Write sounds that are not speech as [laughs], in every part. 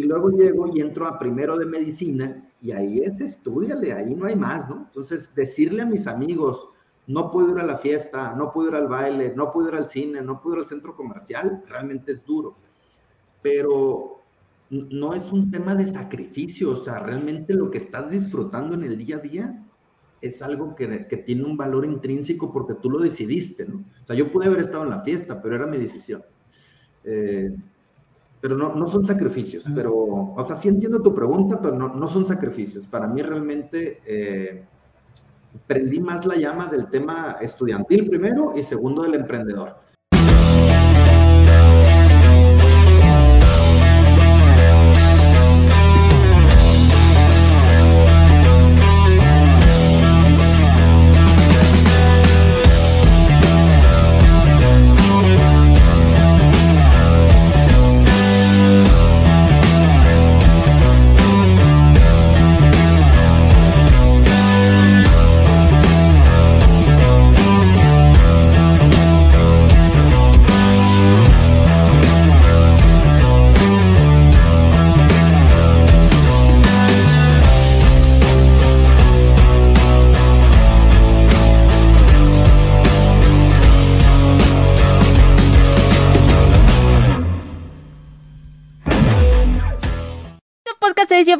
Y luego llego y entro a primero de medicina y ahí es estudiale, ahí no hay más, ¿no? Entonces, decirle a mis amigos, no puedo ir a la fiesta, no puedo ir al baile, no puedo ir al cine, no puedo ir al centro comercial, realmente es duro. Pero no es un tema de sacrificio, o sea, realmente lo que estás disfrutando en el día a día es algo que, tiene un valor intrínseco porque tú lo decidiste, ¿no? O sea, yo pude haber estado en la fiesta, pero era mi decisión. Eh, pero no, no son sacrificios, pero, o sea, sí entiendo tu pregunta, pero no, no son sacrificios. Para mí realmente eh, prendí más la llama del tema estudiantil primero y segundo del emprendedor.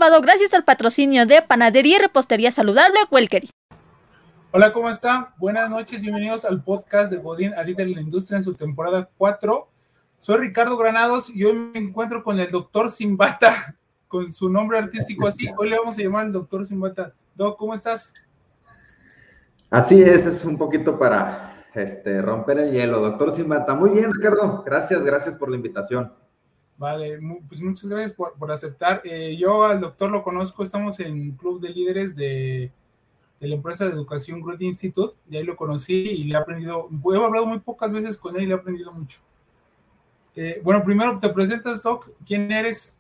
Llevado gracias al patrocinio de Panadería y Repostería Saludable Welkery. Hola, ¿cómo está? Buenas noches, bienvenidos al podcast de Godín, a de la industria en su temporada 4. Soy Ricardo Granados y hoy me encuentro con el doctor Simbata, con su nombre artístico así. Hoy le vamos a llamar el doctor Simbata. Doc, ¿cómo estás? Así es, es un poquito para este, romper el hielo. Doctor Simbata, muy bien, Ricardo. Gracias, gracias por la invitación. Vale, pues muchas gracias por, aceptar. Eh, yo al doctor lo conozco, estamos en club de líderes de, la empresa de educación Growth Institute, y ahí lo conocí y le he aprendido, he hablado muy pocas veces con él y le he aprendido mucho. Eh, bueno, primero te presentas, Doc, ¿quién eres?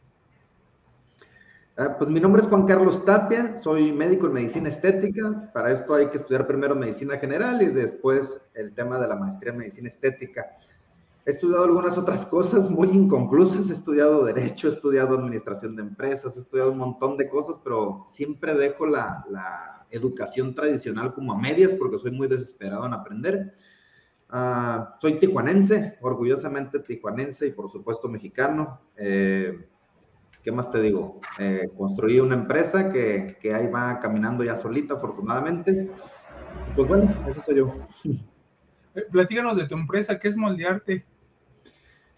Ah, pues mi nombre es Juan Carlos Tapia, soy médico en medicina estética. Para esto hay que estudiar primero medicina general y después el tema de la maestría en medicina estética. He estudiado algunas otras cosas muy inconclusas, he estudiado derecho, he estudiado administración de empresas, he estudiado un montón de cosas, pero siempre dejo la, educación tradicional como a medias porque soy muy desesperado en aprender. Ah, soy tijuanense, orgullosamente tijuanense y por supuesto mexicano. Eh, ¿Qué más te digo? Eh, construí una empresa que, que ahí va caminando ya solita, afortunadamente. Pues bueno, ese soy yo. [laughs] Eh, platíganos de tu empresa, ¿qué es Moldearte?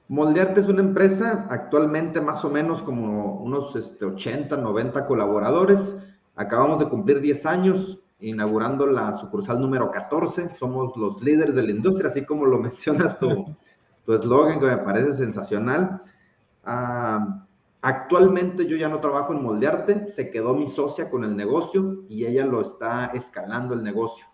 Moldearte es una empresa actualmente más o menos como unos este, 80, 90 colaboradores. Acabamos de cumplir 10 años inaugurando la sucursal número 14. Somos los líderes de la industria, así como lo [laughs] menciona tu eslogan, que me parece sensacional. Ah, actualmente yo ya no trabajo en Moldearte, se quedó mi socia con el negocio y ella lo está escalando el negocio.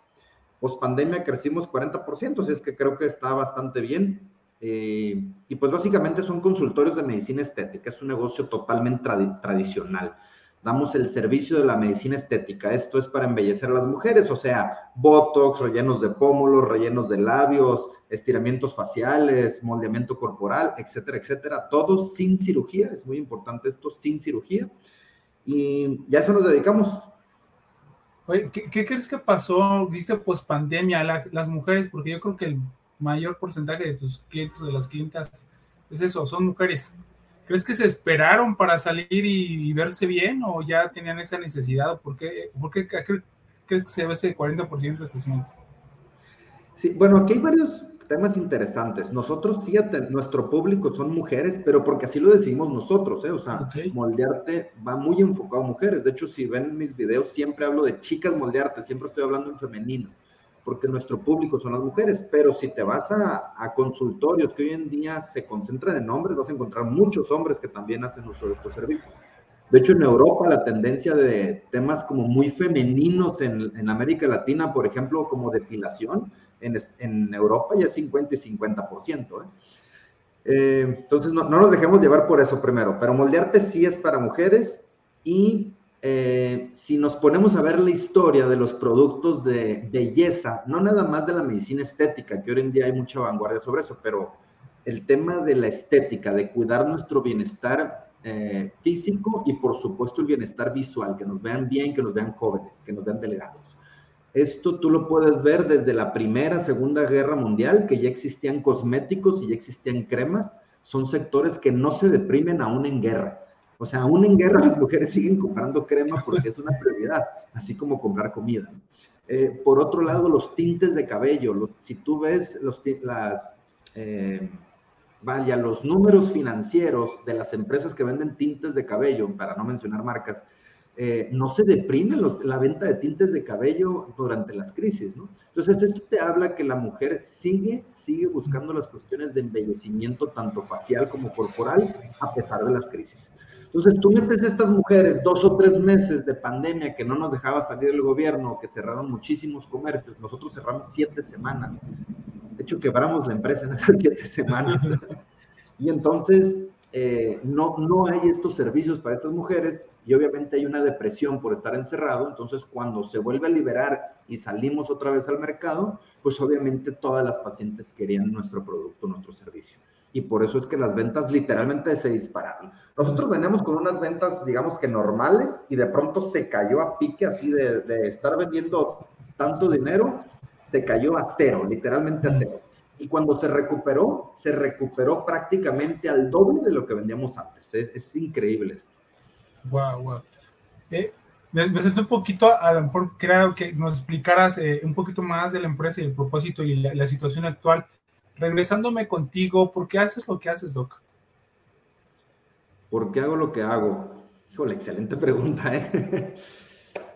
Post pandemia crecimos 40%, así es que creo que está bastante bien. Eh, y pues básicamente son consultorios de medicina estética, es un negocio totalmente tradicional. Damos el servicio de la medicina estética, esto es para embellecer a las mujeres, o sea, botox, rellenos de pómulos, rellenos de labios, estiramientos faciales, moldeamiento corporal, etcétera, etcétera, todo sin cirugía, es muy importante esto, sin cirugía. Y ya eso nos dedicamos. Oye, ¿qué, crees que pasó, dice, post pandemia, las mujeres? Porque yo creo que el mayor porcentaje de tus clientes o de las clientas es eso, son mujeres. ¿Crees que se esperaron para salir y, verse bien o ya tenían esa necesidad? ¿Por qué, por qué crees que se ve ese 40% de crecimiento? Sí, bueno, aquí hay varios temas interesantes. Nosotros sí, nuestro público son mujeres, pero porque así lo decidimos nosotros, ¿eh? O sea, moldearte va muy enfocado a mujeres. De hecho, si ven mis videos, siempre hablo de chicas moldearte, siempre estoy hablando en femenino porque nuestro público son las mujeres, pero si te vas a, consultorios que hoy en día se concentran en hombres, vas a encontrar muchos hombres que también hacen uso de estos servicios. De hecho, en Europa la tendencia de temas como muy femeninos en, América Latina, por ejemplo, como depilación, en, en Europa ya es 50 y 50%. ¿eh? Eh, entonces, no, no, nos dejemos llevar por eso primero, pero moldearte sí es para mujeres y eh, si nos ponemos a ver la historia de los productos de belleza, no nada más de la medicina estética, que hoy en día hay mucha vanguardia sobre eso, pero el tema de la estética, de cuidar nuestro bienestar eh, físico, y por supuesto el bienestar visual, que nos vean bien, que nos vean jóvenes, que nos vean delgados. Esto tú lo puedes ver desde la Primera, Segunda Guerra Mundial, que ya existían cosméticos y ya existían cremas. Son sectores que no se deprimen aún en guerra. O sea, aún en guerra las mujeres siguen comprando crema porque es una prioridad, así como comprar comida. Eh, por otro lado, los tintes de cabello. si tú ves los, las, eh, vaya, los números financieros de las empresas que venden tintes de cabello, para no mencionar marcas, eh, no se deprime la venta de tintes de cabello durante las crisis, ¿no? Entonces, esto te habla que la mujer sigue, sigue buscando las cuestiones de embellecimiento, tanto facial como corporal, a pesar de las crisis. Entonces, tú metes a estas mujeres dos o tres meses de pandemia que no nos dejaba salir el gobierno, que cerraron muchísimos comercios, nosotros cerramos siete semanas. De hecho, quebramos la empresa en esas siete semanas. [laughs] y entonces, eh, no, no hay estos servicios para estas mujeres y obviamente hay una depresión por estar encerrado, entonces cuando se vuelve a liberar y salimos otra vez al mercado, pues obviamente todas las pacientes querían nuestro producto, nuestro servicio. Y por eso es que las ventas literalmente se dispararon. Nosotros venimos con unas ventas, digamos que normales, y de pronto se cayó a pique así de, de estar vendiendo tanto dinero, se cayó a cero, literalmente a cero y cuando se recuperó, se recuperó prácticamente al doble de lo que vendíamos antes. Es, increíble esto. Wow, wow. Eh, me siento un poquito, a lo mejor creo que nos explicaras eh, un poquito más de la empresa y el propósito y la, la, situación actual. Regresándome contigo, ¿por qué haces lo que haces, Doc? ¿Por qué hago lo que hago? Híjole, excelente [laughs] pregunta, ¿eh?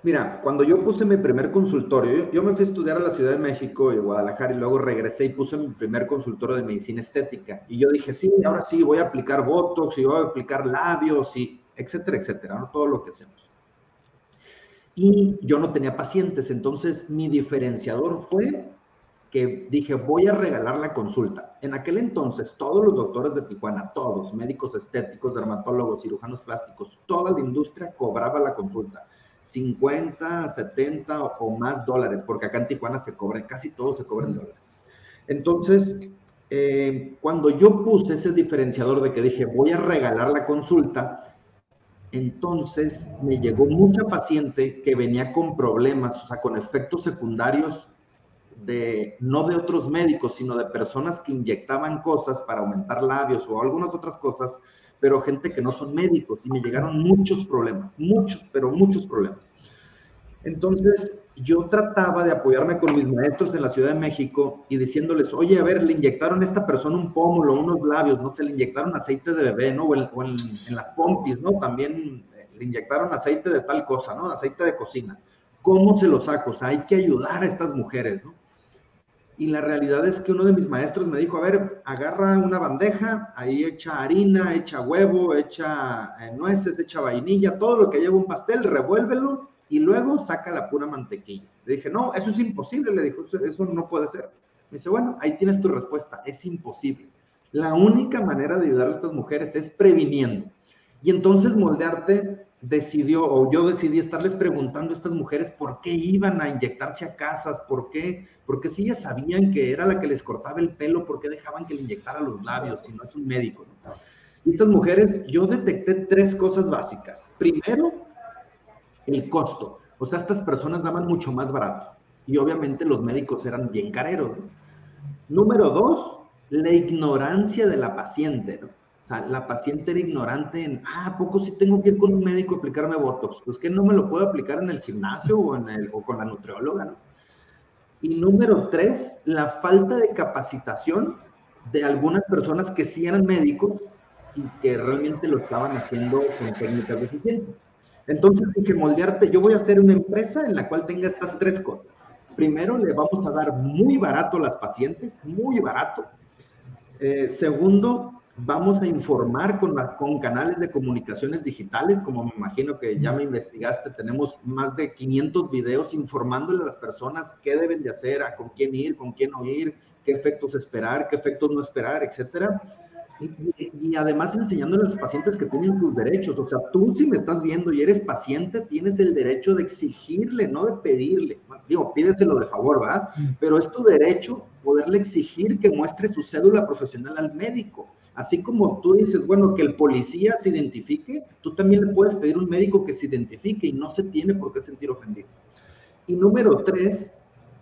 Mira, cuando yo puse mi primer consultorio, yo, me fui a estudiar a la Ciudad de México y Guadalajara y luego regresé y puse mi primer consultorio de medicina estética. Y yo dije, sí, ahora sí, voy a aplicar Botox y voy a aplicar labios y etcétera, etcétera, ¿no? todo lo que hacemos. Y yo no tenía pacientes, entonces mi diferenciador fue que dije, voy a regalar la consulta. En aquel entonces, todos los doctores de Tijuana, todos, médicos estéticos, dermatólogos, cirujanos plásticos, toda la industria cobraba la consulta. 50, 70 o más dólares, porque acá en Tijuana se cobra, casi todo se cobra en dólares. Entonces, eh, cuando yo puse ese diferenciador de que dije, voy a regalar la consulta, entonces me llegó mucha paciente que venía con problemas, o sea, con efectos secundarios de, no de otros médicos, sino de personas que inyectaban cosas para aumentar labios o algunas otras cosas, pero gente que no son médicos y me llegaron muchos problemas, muchos, pero muchos problemas. Entonces, yo trataba de apoyarme con mis maestros en la Ciudad de México y diciéndoles, oye, a ver, le inyectaron a esta persona un pómulo, unos labios, ¿no? Se le inyectaron aceite de bebé, ¿no? O, en, las pompis, ¿no? También eh, le inyectaron aceite de tal cosa, ¿no? Aceite de cocina. ¿Cómo se lo saco? O sea, hay que ayudar a estas mujeres, ¿no? Y la realidad es que uno de mis maestros me dijo, a ver, agarra una bandeja, ahí echa harina, echa huevo, echa eh, nueces, echa vainilla, todo lo que lleva un pastel, revuélvelo y luego saca la pura mantequilla. Le dije, no, eso es imposible, le dijo, eso no puede ser. Me dice, bueno, ahí tienes tu respuesta, es imposible. La única manera de ayudar a estas mujeres es previniendo. Y entonces moldearte decidió, o yo decidí estarles preguntando a estas mujeres por qué iban a inyectarse a casas, por qué, porque si ellas sabían que era la que les cortaba el pelo, por qué dejaban que le inyectara los labios si no es un médico. Y estas mujeres, yo detecté tres cosas básicas. Primero, el costo. O sea, estas personas daban mucho más barato. Y obviamente los médicos eran bien careros. Número dos, la ignorancia de la paciente. ¿no? O sea, la paciente era ignorante en, ah, poco sí tengo que ir con un médico a aplicarme Botox? Pues que no me lo puedo aplicar en el gimnasio o, en el, o con la nutrióloga, ¿no? Y número tres, la falta de capacitación de algunas personas que sí eran médicos y que realmente lo estaban haciendo con técnicas deficientes. Entonces dije, moldearte, yo voy a hacer una empresa en la cual tenga estas tres cosas. Primero, le vamos a dar muy barato a las pacientes, muy barato. Eh, segundo, Vamos a informar con, con canales de comunicaciones digitales, como me imagino que ya me investigaste, tenemos más de 500 videos informándole a las personas qué deben de hacer, a con quién ir, con quién no ir, qué efectos esperar, qué efectos no esperar, etcétera. Y, además enseñándole a los pacientes que tienen sus derechos. O sea, tú si me estás viendo y eres paciente, tienes el derecho de exigirle, no de pedirle. Digo, pídeselo de favor, ¿verdad? Pero es tu derecho poderle exigir que muestre su cédula profesional al médico Así como tú dices, bueno, que el policía se identifique, tú también le puedes pedir a un médico que se identifique y no se tiene por qué sentir ofendido. Y número tres,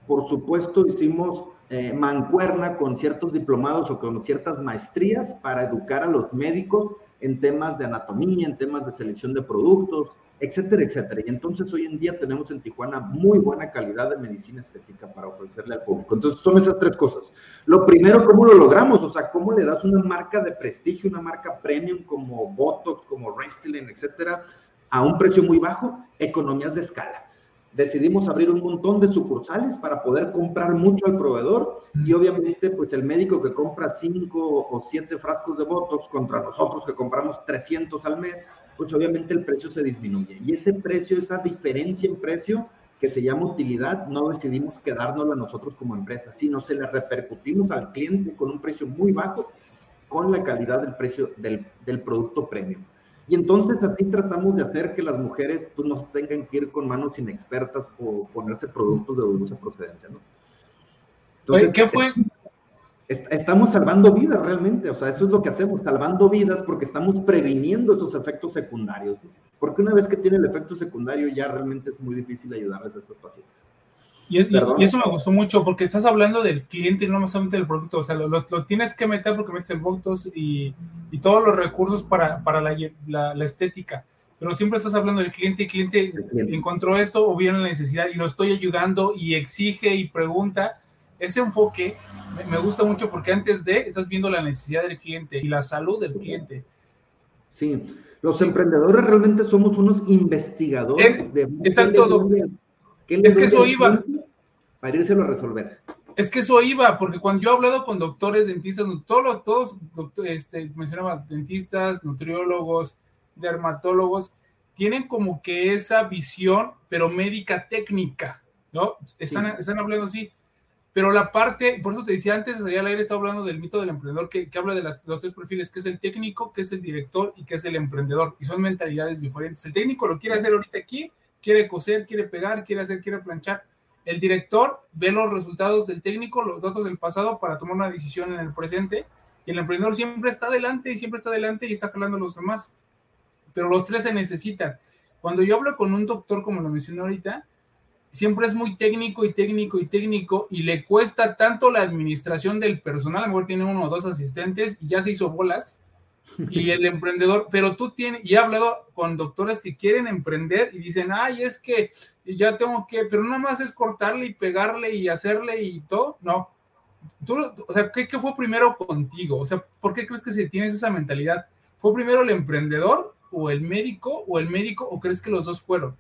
por supuesto, hicimos eh, mancuerna con ciertos diplomados o con ciertas maestrías para educar a los médicos en temas de anatomía, en temas de selección de productos, etcétera, etcétera. Y entonces hoy en día tenemos en Tijuana muy buena calidad de medicina estética para ofrecerle al público. Entonces son esas tres cosas. Lo primero, ¿cómo lo logramos? O sea, ¿cómo le das una marca de prestigio, una marca premium como Botox, como Restylane, etcétera, a un precio muy bajo? Economías de escala decidimos abrir un montón de sucursales para poder comprar mucho al proveedor y obviamente pues el médico que compra cinco o siete frascos de Botox contra nosotros que compramos 300 al mes, pues obviamente el precio se disminuye. Y ese precio, esa diferencia en precio que se llama utilidad, no decidimos quedárnosla nosotros como empresa, sino se la repercutimos al cliente con un precio muy bajo con la calidad del precio del, del producto premium. Y entonces así tratamos de hacer que las mujeres pues, no tengan que ir con manos inexpertas o ponerse productos de dudosa procedencia, ¿no? Entonces, ¿qué fue? Estamos salvando vidas realmente, o sea, eso es lo que hacemos, salvando vidas porque estamos previniendo esos efectos secundarios, ¿no? porque una vez que tiene el efecto secundario ya realmente es muy difícil ayudarles a estos pacientes. Y, eso me gustó mucho porque estás hablando del cliente y no solamente del producto, o sea, lo, tienes que meter porque metes el Botox y, y todos los recursos para, para la, la, estética, pero siempre estás hablando del cliente y el cliente, encontró esto o vio la necesidad y lo estoy ayudando y exige y pregunta. Ese enfoque me, gusta mucho porque antes de estás viendo la necesidad del cliente y la salud del cliente. Sí, los emprendedores realmente somos unos investigadores de... Exacto, es que eso iba. Para írselo a resolver. Es que eso iba, porque cuando yo he hablado con doctores, dentistas, todos los, todos, este, mencionaba dentistas, nutriólogos, dermatólogos, tienen como que esa visión, pero médica técnica, ¿no? Están, están hablando así. Pero la parte, por eso te decía antes salir al aire, estaba hablando del mito del emprendedor, que, que habla de los tres perfiles, que es el técnico, que es el director y que es el emprendedor. Y son mentalidades diferentes. El técnico lo quiere hacer ahorita aquí, quiere coser, quiere pegar, quiere hacer, quiere planchar. El director ve los resultados del técnico, los datos del pasado para tomar una decisión en el presente. Y el emprendedor siempre está adelante y siempre está adelante y está jalando a los demás. Pero los tres se necesitan. Cuando yo hablo con un doctor, como lo mencioné ahorita, siempre es muy técnico y técnico y técnico y le cuesta tanto la administración del personal, a lo mejor tiene uno o dos asistentes y ya se hizo bolas, [laughs] y el emprendedor, pero tú tienes, y he hablado con doctores que quieren emprender y dicen, ay, es que ya tengo que, pero nada más es cortarle y pegarle y hacerle y todo, no. Tú, o sea, ¿qué, fue primero contigo? O sea, ¿por qué crees que si tienes esa mentalidad? ¿Fue primero el emprendedor o el médico o el médico o crees que los dos fueron?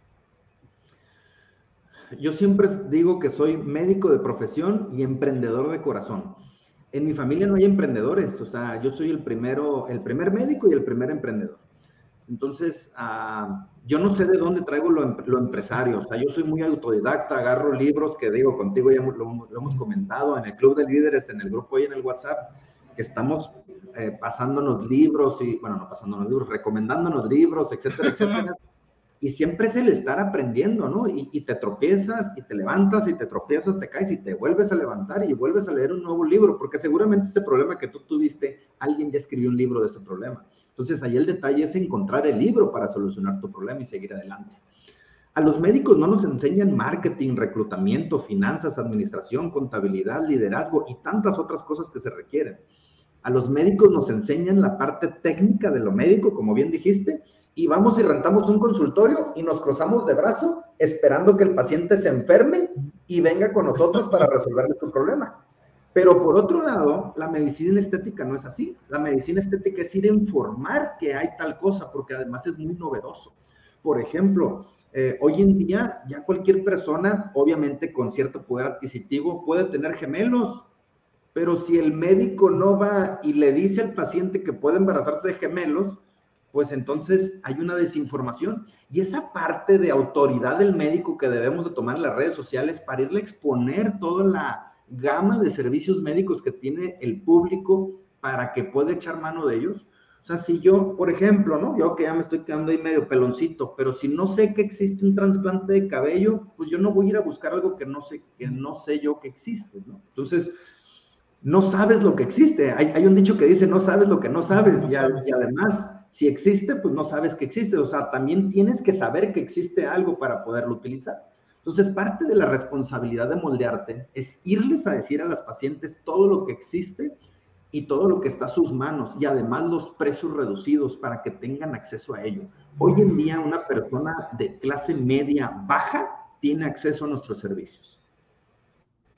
Yo siempre digo que soy médico de profesión y emprendedor de corazón en mi familia no hay emprendedores, o sea, yo soy el primero, el primer médico y el primer emprendedor. Entonces, ah, yo no sé de dónde traigo lo, lo, empresario, o sea, yo soy muy autodidacta, agarro libros que digo, contigo ya lo, hemos comentado en el Club de Líderes, en el grupo y en el WhatsApp, que estamos eh, pasándonos libros y, bueno, no pasándonos libros, recomendándonos libros, etcétera, etcétera. [laughs] y siempre es el estar aprendiendo, ¿no? Y, te tropiezas y te levantas y te tropiezas, te caes y te vuelves a levantar y vuelves a leer un nuevo libro, porque seguramente ese problema que tú tuviste, alguien ya escribió un libro de ese problema. Entonces ahí el detalle es encontrar el libro para solucionar tu problema y seguir adelante. A los médicos no nos enseñan marketing, reclutamiento, finanzas, administración, contabilidad, liderazgo y tantas otras cosas que se requieren. A los médicos nos enseñan la parte técnica de lo médico, como bien dijiste, y vamos y rentamos un consultorio y nos cruzamos de brazo esperando que el paciente se enferme y venga con nosotros para resolverle su problema. Pero por otro lado, la medicina estética no es así. La medicina estética es ir a informar que hay tal cosa, porque además es muy novedoso. Por ejemplo, eh, hoy en día ya cualquier persona, obviamente con cierto poder adquisitivo, puede tener gemelos, pero si el médico no va y le dice al paciente que puede embarazarse de gemelos, pues entonces hay una desinformación. Y esa parte de autoridad del médico que debemos de tomar en las redes sociales para irle a exponer toda la gama de servicios médicos que tiene el público para que pueda echar mano de ellos. O sea, si yo, por ejemplo, ¿no? Yo que ya me estoy quedando ahí medio peloncito, pero si no sé que existe un trasplante de cabello, pues yo no voy a ir a buscar algo que no sé, que no sé yo que existe, ¿no? Entonces, no sabes lo que existe. Hay, un dicho que dice, no sabes lo que no sabes. y, además, si existe, pues no sabes que existe. O sea, también tienes que saber que existe algo para poderlo utilizar. Entonces, parte de la responsabilidad de moldearte es irles a decir a las pacientes todo lo que existe y todo lo que está a sus manos y además los precios reducidos para que tengan acceso a ello. Hoy en día una persona de clase media baja tiene acceso a nuestros servicios.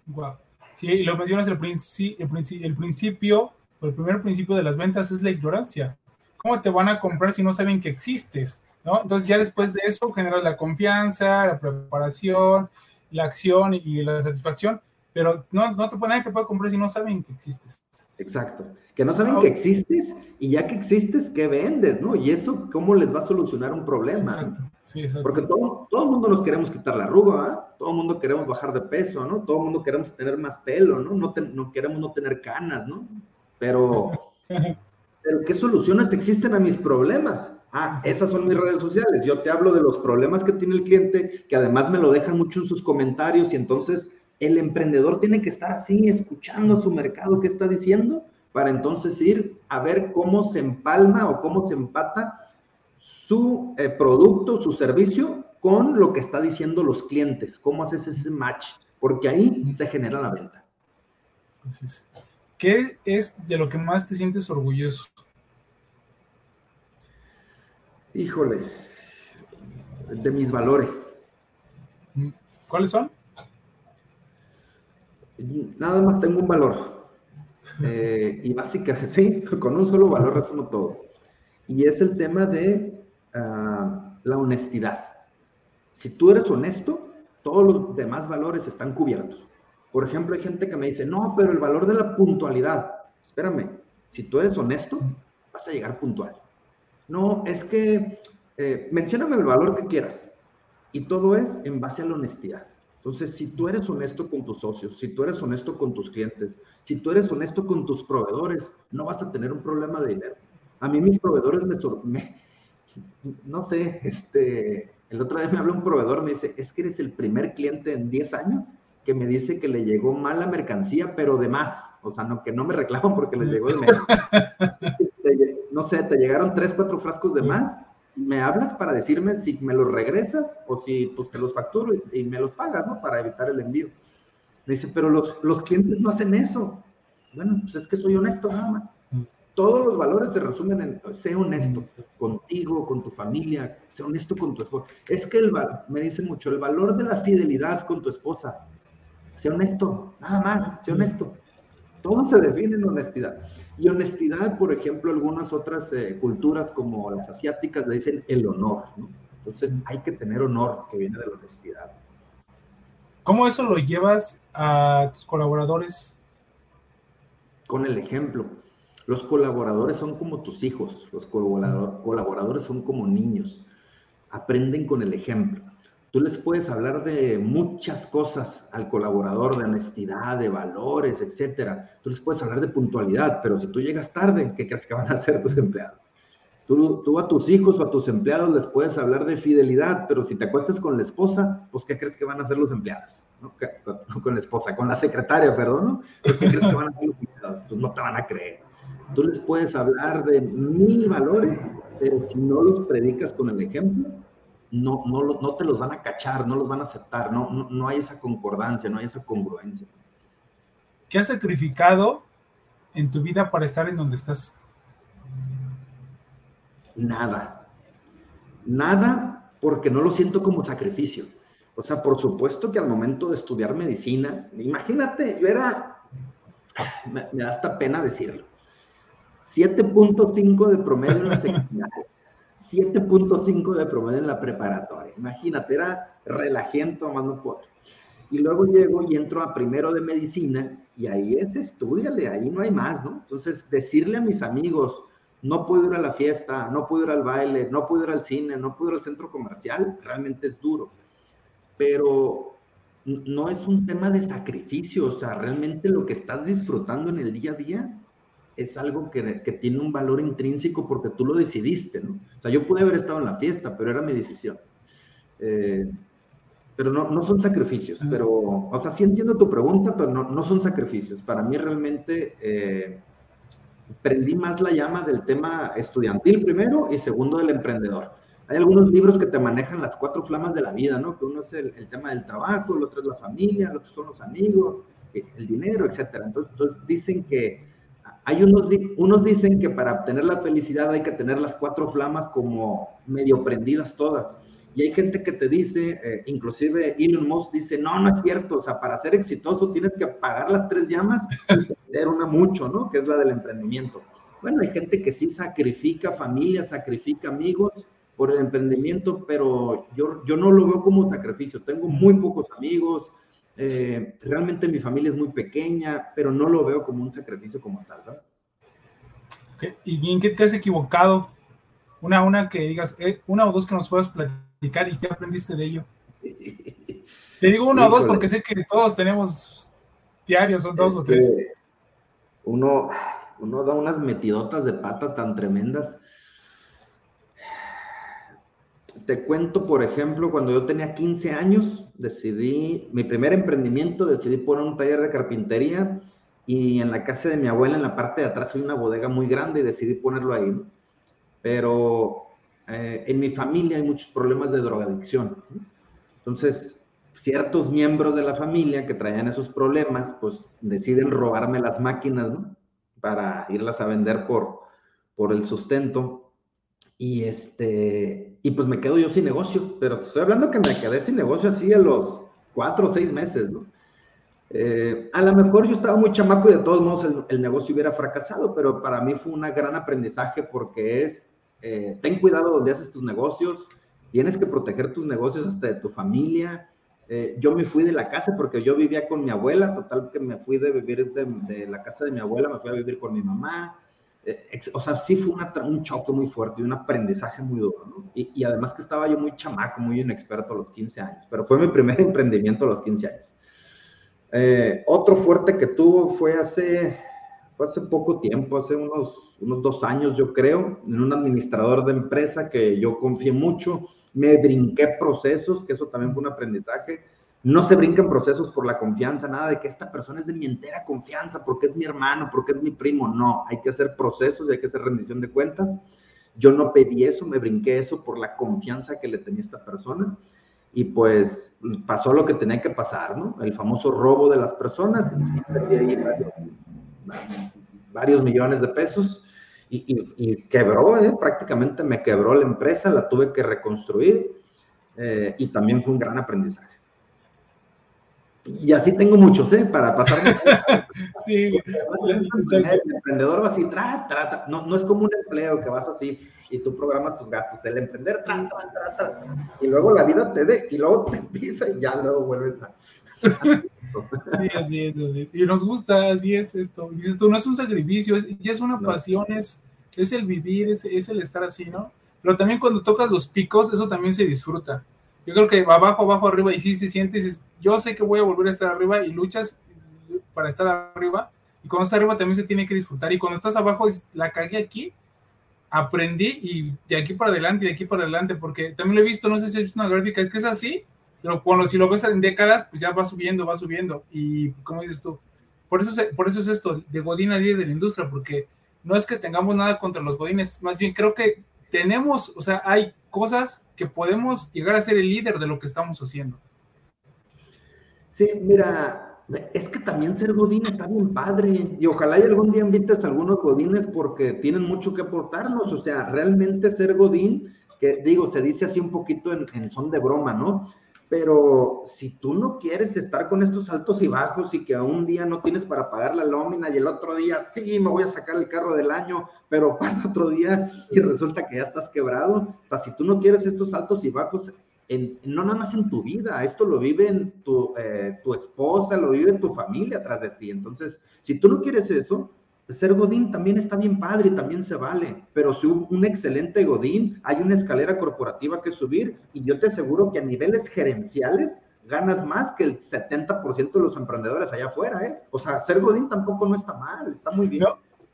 Wow. Sí, y lo mencionas, el, principio, el, principio, el primer principio de las ventas es la ignorancia. ¿Cómo te van a comprar si no saben que existes? ¿no? Entonces ya después de eso generas la confianza, la preparación, la acción y la satisfacción, pero no, no te, nadie te puede comprar si no saben que existes. Exacto. Que no saben que existes y ya que existes, ¿qué vendes? ¿no? Y eso, ¿cómo les va a solucionar un problema? Exacto. Sí, exacto. Porque todo, todo el mundo nos queremos quitar la arruga, ¿ah? todo el mundo queremos bajar de peso, ¿no? Todo el mundo queremos tener más pelo, ¿no? No, no queremos no tener canas, ¿no? Pero, [laughs] pero, ¿qué soluciones existen a mis problemas? Ah, esas son mis redes sociales. Yo te hablo de los problemas que tiene el cliente, que además me lo dejan mucho en sus comentarios y entonces el emprendedor tiene que estar así, escuchando su mercado, qué está diciendo, para entonces ir a ver cómo se empalma o cómo se empata su eh, producto, su servicio con lo que está diciendo los clientes, cómo haces ese match, porque ahí se genera la venta. ¿Qué es de lo que más te sientes orgulloso? Híjole, de mis valores. ¿Cuáles son? Nada más tengo un valor. Eh, y básicamente, [laughs] sí, con un solo valor resumo todo. Y es el tema de ah, la honestidad. Si tú eres honesto, todos los demás valores están cubiertos. Por ejemplo, hay gente que me dice, no, pero el valor de la puntualidad. Espérame, si tú eres honesto, vas a llegar puntual. No, es que eh, el valor que quieras. Y todo es en base a la honestidad. Entonces, si tú eres honesto con tus socios, si tú eres honesto con tus clientes, si tú eres honesto con tus proveedores, no vas a tener un problema de dinero. A mí mis proveedores me, no sé, este, el otro día me habló un proveedor, me dice, es que eres el primer cliente en 10 años que me dice que le llegó mal la mercancía, pero de más. O sea, no, que no me reclaman porque le llegó de menos. [laughs] no sé, te llegaron 3, 4 frascos de más me hablas para decirme si me los regresas o si pues te los facturo y, me los pagas, ¿no? Para evitar el envío. Me dice, pero los, los clientes no hacen eso. Bueno, pues es que soy honesto nada más. Todos los valores se resumen en, sé honesto contigo, con tu familia, sé honesto con tu esposa. Es que el, me dice mucho, el valor de la fidelidad con tu esposa. Sé honesto, nada más, sé honesto. Todo se define en honestidad. Y honestidad, por ejemplo, algunas otras eh, culturas como las asiáticas le dicen el honor. ¿no? Entonces hay que tener honor que viene de la honestidad. ¿Cómo eso lo llevas a tus colaboradores? Con el ejemplo. Los colaboradores son como tus hijos, los colaboradores son como niños. Aprenden con el ejemplo. Tú les puedes hablar de muchas cosas al colaborador, de honestidad, de valores, etcétera. Tú les puedes hablar de puntualidad, pero si tú llegas tarde, ¿qué crees que van a hacer tus empleados? Tú, a tus hijos o a tus empleados les puedes hablar de fidelidad, pero si te acuestas con la esposa, pues ¿qué crees que van a hacer los empleados? ¿No? Con, la esposa, con la secretaria, perdón, ¿no? Pues, ¿Qué crees que van a hacer los empleados? Pues no te van a creer. Tú les puedes hablar de mil valores, pero si no los predicas con el ejemplo, no, no, no te los van a cachar, no los van a aceptar, no, no, hay esa concordancia, no hay esa congruencia. ¿Qué has sacrificado en tu vida para estar en donde estás? Nada. Nada porque no lo siento como sacrificio. O sea, por supuesto que al momento de estudiar medicina, imagínate, yo era, me, me da hasta pena decirlo, 7.5 de promedio en la secundaria. 7.5 de promedio en la preparatoria. Imagínate, era relajiento tomando poder. Y luego llego y entro a primero de medicina y ahí es estudiale, ahí no hay más, ¿no? Entonces, decirle a mis amigos, no puedo ir a la fiesta, no puedo ir al baile, no puedo ir al cine, no puedo ir al centro comercial, realmente es duro. Pero no es un tema de sacrificio, o sea, realmente lo que estás disfrutando en el día a día es algo que, tiene un valor intrínseco porque tú lo decidiste, ¿no? O sea, yo pude haber estado en la fiesta, pero era mi decisión. Eh, pero no, no son sacrificios, pero, o sea, sí entiendo tu pregunta, pero no, no son sacrificios. Para mí realmente eh, prendí más la llama del tema estudiantil primero y segundo del emprendedor. Hay algunos libros que te manejan las cuatro flamas de la vida, ¿no? Que uno es el, el tema del trabajo, el otro es la familia, el otro son los amigos, eh, el dinero, etcétera. Entonces, entonces dicen que hay unos, unos dicen que para obtener la felicidad hay que tener las cuatro flamas como medio prendidas todas. Y hay gente que te dice, eh, inclusive Elon Musk dice, no, no es cierto, o sea, para ser exitoso tienes que apagar las tres llamas y [laughs] tener una mucho, ¿no? Que es la del emprendimiento. Bueno, hay gente que sí sacrifica familia, sacrifica amigos por el emprendimiento, pero yo, yo no lo veo como sacrificio. Tengo muy pocos amigos, eh, realmente mi familia es muy pequeña, pero no lo veo como un sacrificio como tal, ¿sabes? ¿Y bien qué te has equivocado? Una, una que digas, eh, una o dos que nos puedas platicar y qué aprendiste de ello. [laughs] Te digo una o dos porque sé que todos tenemos diarios, son dos o tres. Este, uno, uno da unas metidotas de pata tan tremendas te cuento, por ejemplo, cuando yo tenía 15 años, decidí, mi primer emprendimiento, decidí poner un taller de carpintería y en la casa de mi abuela, en la parte de atrás, hay una bodega muy grande y decidí ponerlo ahí. Pero eh, en mi familia hay muchos problemas de drogadicción. Entonces, ciertos miembros de la familia que traían esos problemas, pues deciden robarme las máquinas, ¿no? Para irlas a vender por, por el sustento. Y este, y pues me quedo yo sin negocio, pero te estoy hablando que me quedé sin negocio así a los cuatro o seis meses, ¿no? Eh, a lo mejor yo estaba muy chamaco y de todos modos el, negocio hubiera fracasado, pero para mí fue un gran aprendizaje porque es, eh, ten cuidado donde haces tus negocios, tienes que proteger tus negocios hasta de tu familia. Eh, yo me fui de la casa porque yo vivía con mi abuela, total que me fui de vivir de, la casa de mi abuela, me fui a vivir con mi mamá, o sea, sí fue un choque muy fuerte y un aprendizaje muy duro, ¿no? Y, además que estaba yo muy chamaco, muy inexperto a los 15 años, pero fue mi primer [laughs] emprendimiento a los 15 años. Eh, otro fuerte que tuvo fue hace, fue hace poco tiempo, hace unos, unos dos años yo creo, en un administrador de empresa que yo confié mucho, me brinqué procesos, que eso también fue un aprendizaje, no se brincan procesos por la confianza, nada de que esta persona es de mi entera confianza, porque es mi hermano, porque es mi primo. No, hay que hacer procesos y hay que hacer rendición de cuentas. Yo no pedí eso, me brinqué eso por la confianza que le tenía esta persona. Y pues pasó lo que tenía que pasar, ¿no? El famoso robo de las personas. Y varios, millones de pesos. Y, quebró, ¿eh? prácticamente me quebró la empresa, la tuve que reconstruir. Eh, y también fue un gran aprendizaje. Y así tengo muchos, ¿eh? Para pasar. [laughs] sí. El emprendedor va así, trata, trata. No, no es como un empleo que vas así y tú programas tus gastos. El emprender, trata, trata. Y luego la vida te dé, y luego te [laughs] pisa y ya luego vuelves a. [laughs] sí, así es, así. Y nos gusta, así es esto. Dices tú, no es un sacrificio, es, ya es una pasión, es, es el vivir, es, es el estar así, ¿no? Pero también cuando tocas los picos, eso también se disfruta yo creo que abajo, abajo, arriba, y si te sientes, yo sé que voy a volver a estar arriba y luchas para estar arriba. Y cuando estás arriba también se tiene que disfrutar. Y cuando estás abajo, la cagué aquí, aprendí y de aquí para adelante y de aquí para adelante, porque también lo he visto, no sé si es una gráfica, es que es así, pero cuando si lo ves en décadas, pues ya va subiendo, va subiendo. Y como dices tú, por eso, por eso es esto, de Godín líder de la industria, porque no es que tengamos nada contra los Godines, más bien creo que tenemos, o sea, hay cosas que podemos llegar a ser el líder de lo que estamos haciendo. Sí, mira, es que también ser Godín está bien padre y ojalá y algún día invites a algunos Godines porque tienen mucho que aportarnos, o sea, realmente ser Godín, que digo, se dice así un poquito en, en son de broma, ¿no? Pero si tú no quieres estar con estos altos y bajos y que un día no tienes para pagar la nómina y el otro día sí me voy a sacar el carro del año, pero [laughs] pasa otro día y resulta que ya estás quebrado. O sea, si tú no quieres estos altos y bajos, en, no nada más en tu vida, esto lo vive tu, eh, tu esposa, lo vive tu familia atrás de ti. Entonces, si tú no quieres eso, ser Godín también está bien padre y también se vale, pero si un excelente Godín, hay una escalera corporativa que subir y yo te aseguro que a niveles gerenciales ganas más que el 70% de los emprendedores allá afuera, ¿eh? O sea, ser Godín tampoco no está mal, está muy bien.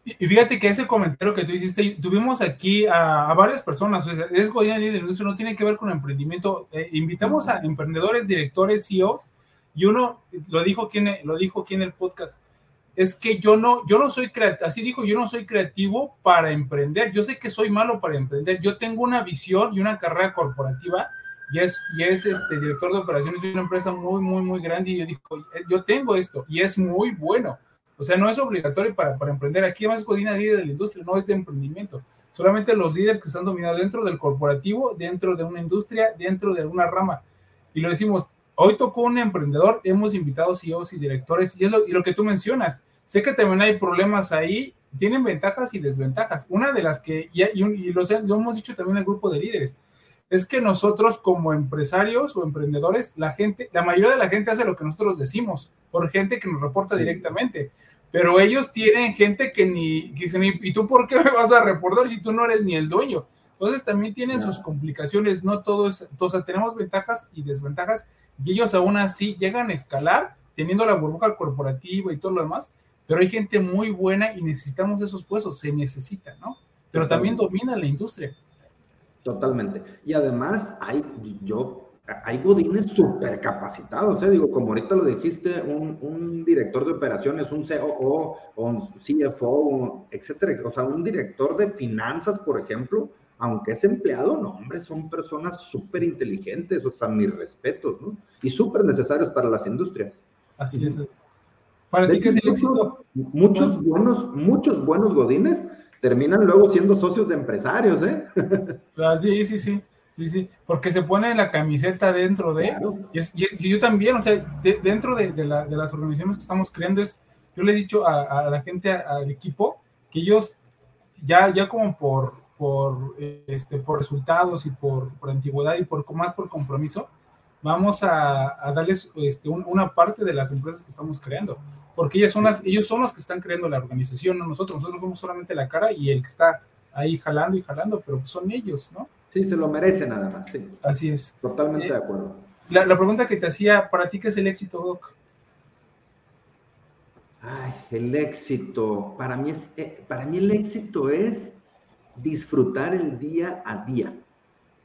Y fíjate que ese comentario que tú hiciste, tuvimos aquí a, varias personas, o sea, es Godín de la industria, no tiene que ver con emprendimiento. Eh, invitamos a emprendedores, directores, CEOs, y uno lo dijo aquí lo dijo aquí en el podcast, es que yo no, yo no soy creativo, así dijo, yo no soy creativo para emprender, yo sé que soy malo para emprender, yo tengo una visión y una carrera corporativa y es, y es este director de operaciones de una empresa muy, muy, muy grande y yo digo, yo tengo esto y es muy bueno o sea, no es obligatorio para, para emprender. Aquí además es Codina líder de la industria, no es de emprendimiento. Solamente los líderes que están dominados dentro del corporativo, dentro de una industria, dentro de alguna rama. Y lo decimos, hoy tocó un emprendedor, hemos invitado CEOs y directores, y, es lo, y lo que tú mencionas, sé que también hay problemas ahí, tienen ventajas y desventajas. Una de las que, y, y, lo, lo hemos dicho también en el grupo de líderes, es que nosotros como empresarios o emprendedores, la gente, la mayoría de la gente hace lo que nosotros decimos, por gente que nos reporta directamente, pero ellos tienen gente que ni, que dicen, ¿y tú por qué me vas a reportar si tú no eres ni el dueño? Entonces también tienen sus complicaciones, no todo es, o sea, tenemos ventajas y desventajas, y ellos aún así llegan a escalar teniendo la burbuja corporativa y todo lo demás, pero hay gente muy buena y necesitamos esos puestos, se necesita, ¿no? Pero también domina la industria. Totalmente. Y además hay, yo, hay godines súper capacitados, ¿eh? digo, como ahorita lo dijiste, un, un, director de operaciones, un COO, un CFO, etcétera, o sea, un director de finanzas, por ejemplo, aunque es empleado, no, hombre, son personas súper inteligentes, o sea, mis respetos, ¿no? Y súper necesarios para las industrias. Así es. Para ti, ¿qué es el éxito? Muchos buenos, muchos buenos godines terminan luego siendo socios de empresarios, ¿eh? [laughs] Ah, sí, sí, sí, sí, sí, porque se pone la camiseta dentro de, y, yo también, o sea, dentro de, las organizaciones que estamos creando, es, yo le he dicho a, la gente, al equipo, que ellos ya, ya como por, por, este, por resultados y por, por antigüedad y por más por compromiso, vamos a, darles este, una parte de las empresas que estamos creando porque ellas son las, ellos son los que están creando la organización, no nosotros, nosotros somos solamente la cara y el que está ahí jalando y jalando, pero son ellos, ¿no? Sí, se lo merecen nada más, sí. Así es. Totalmente eh, de acuerdo. La, pregunta que te hacía, ¿para ti qué es el éxito, Doc? Ay, el éxito, para mí, es, eh, para mí el éxito es disfrutar el día a día.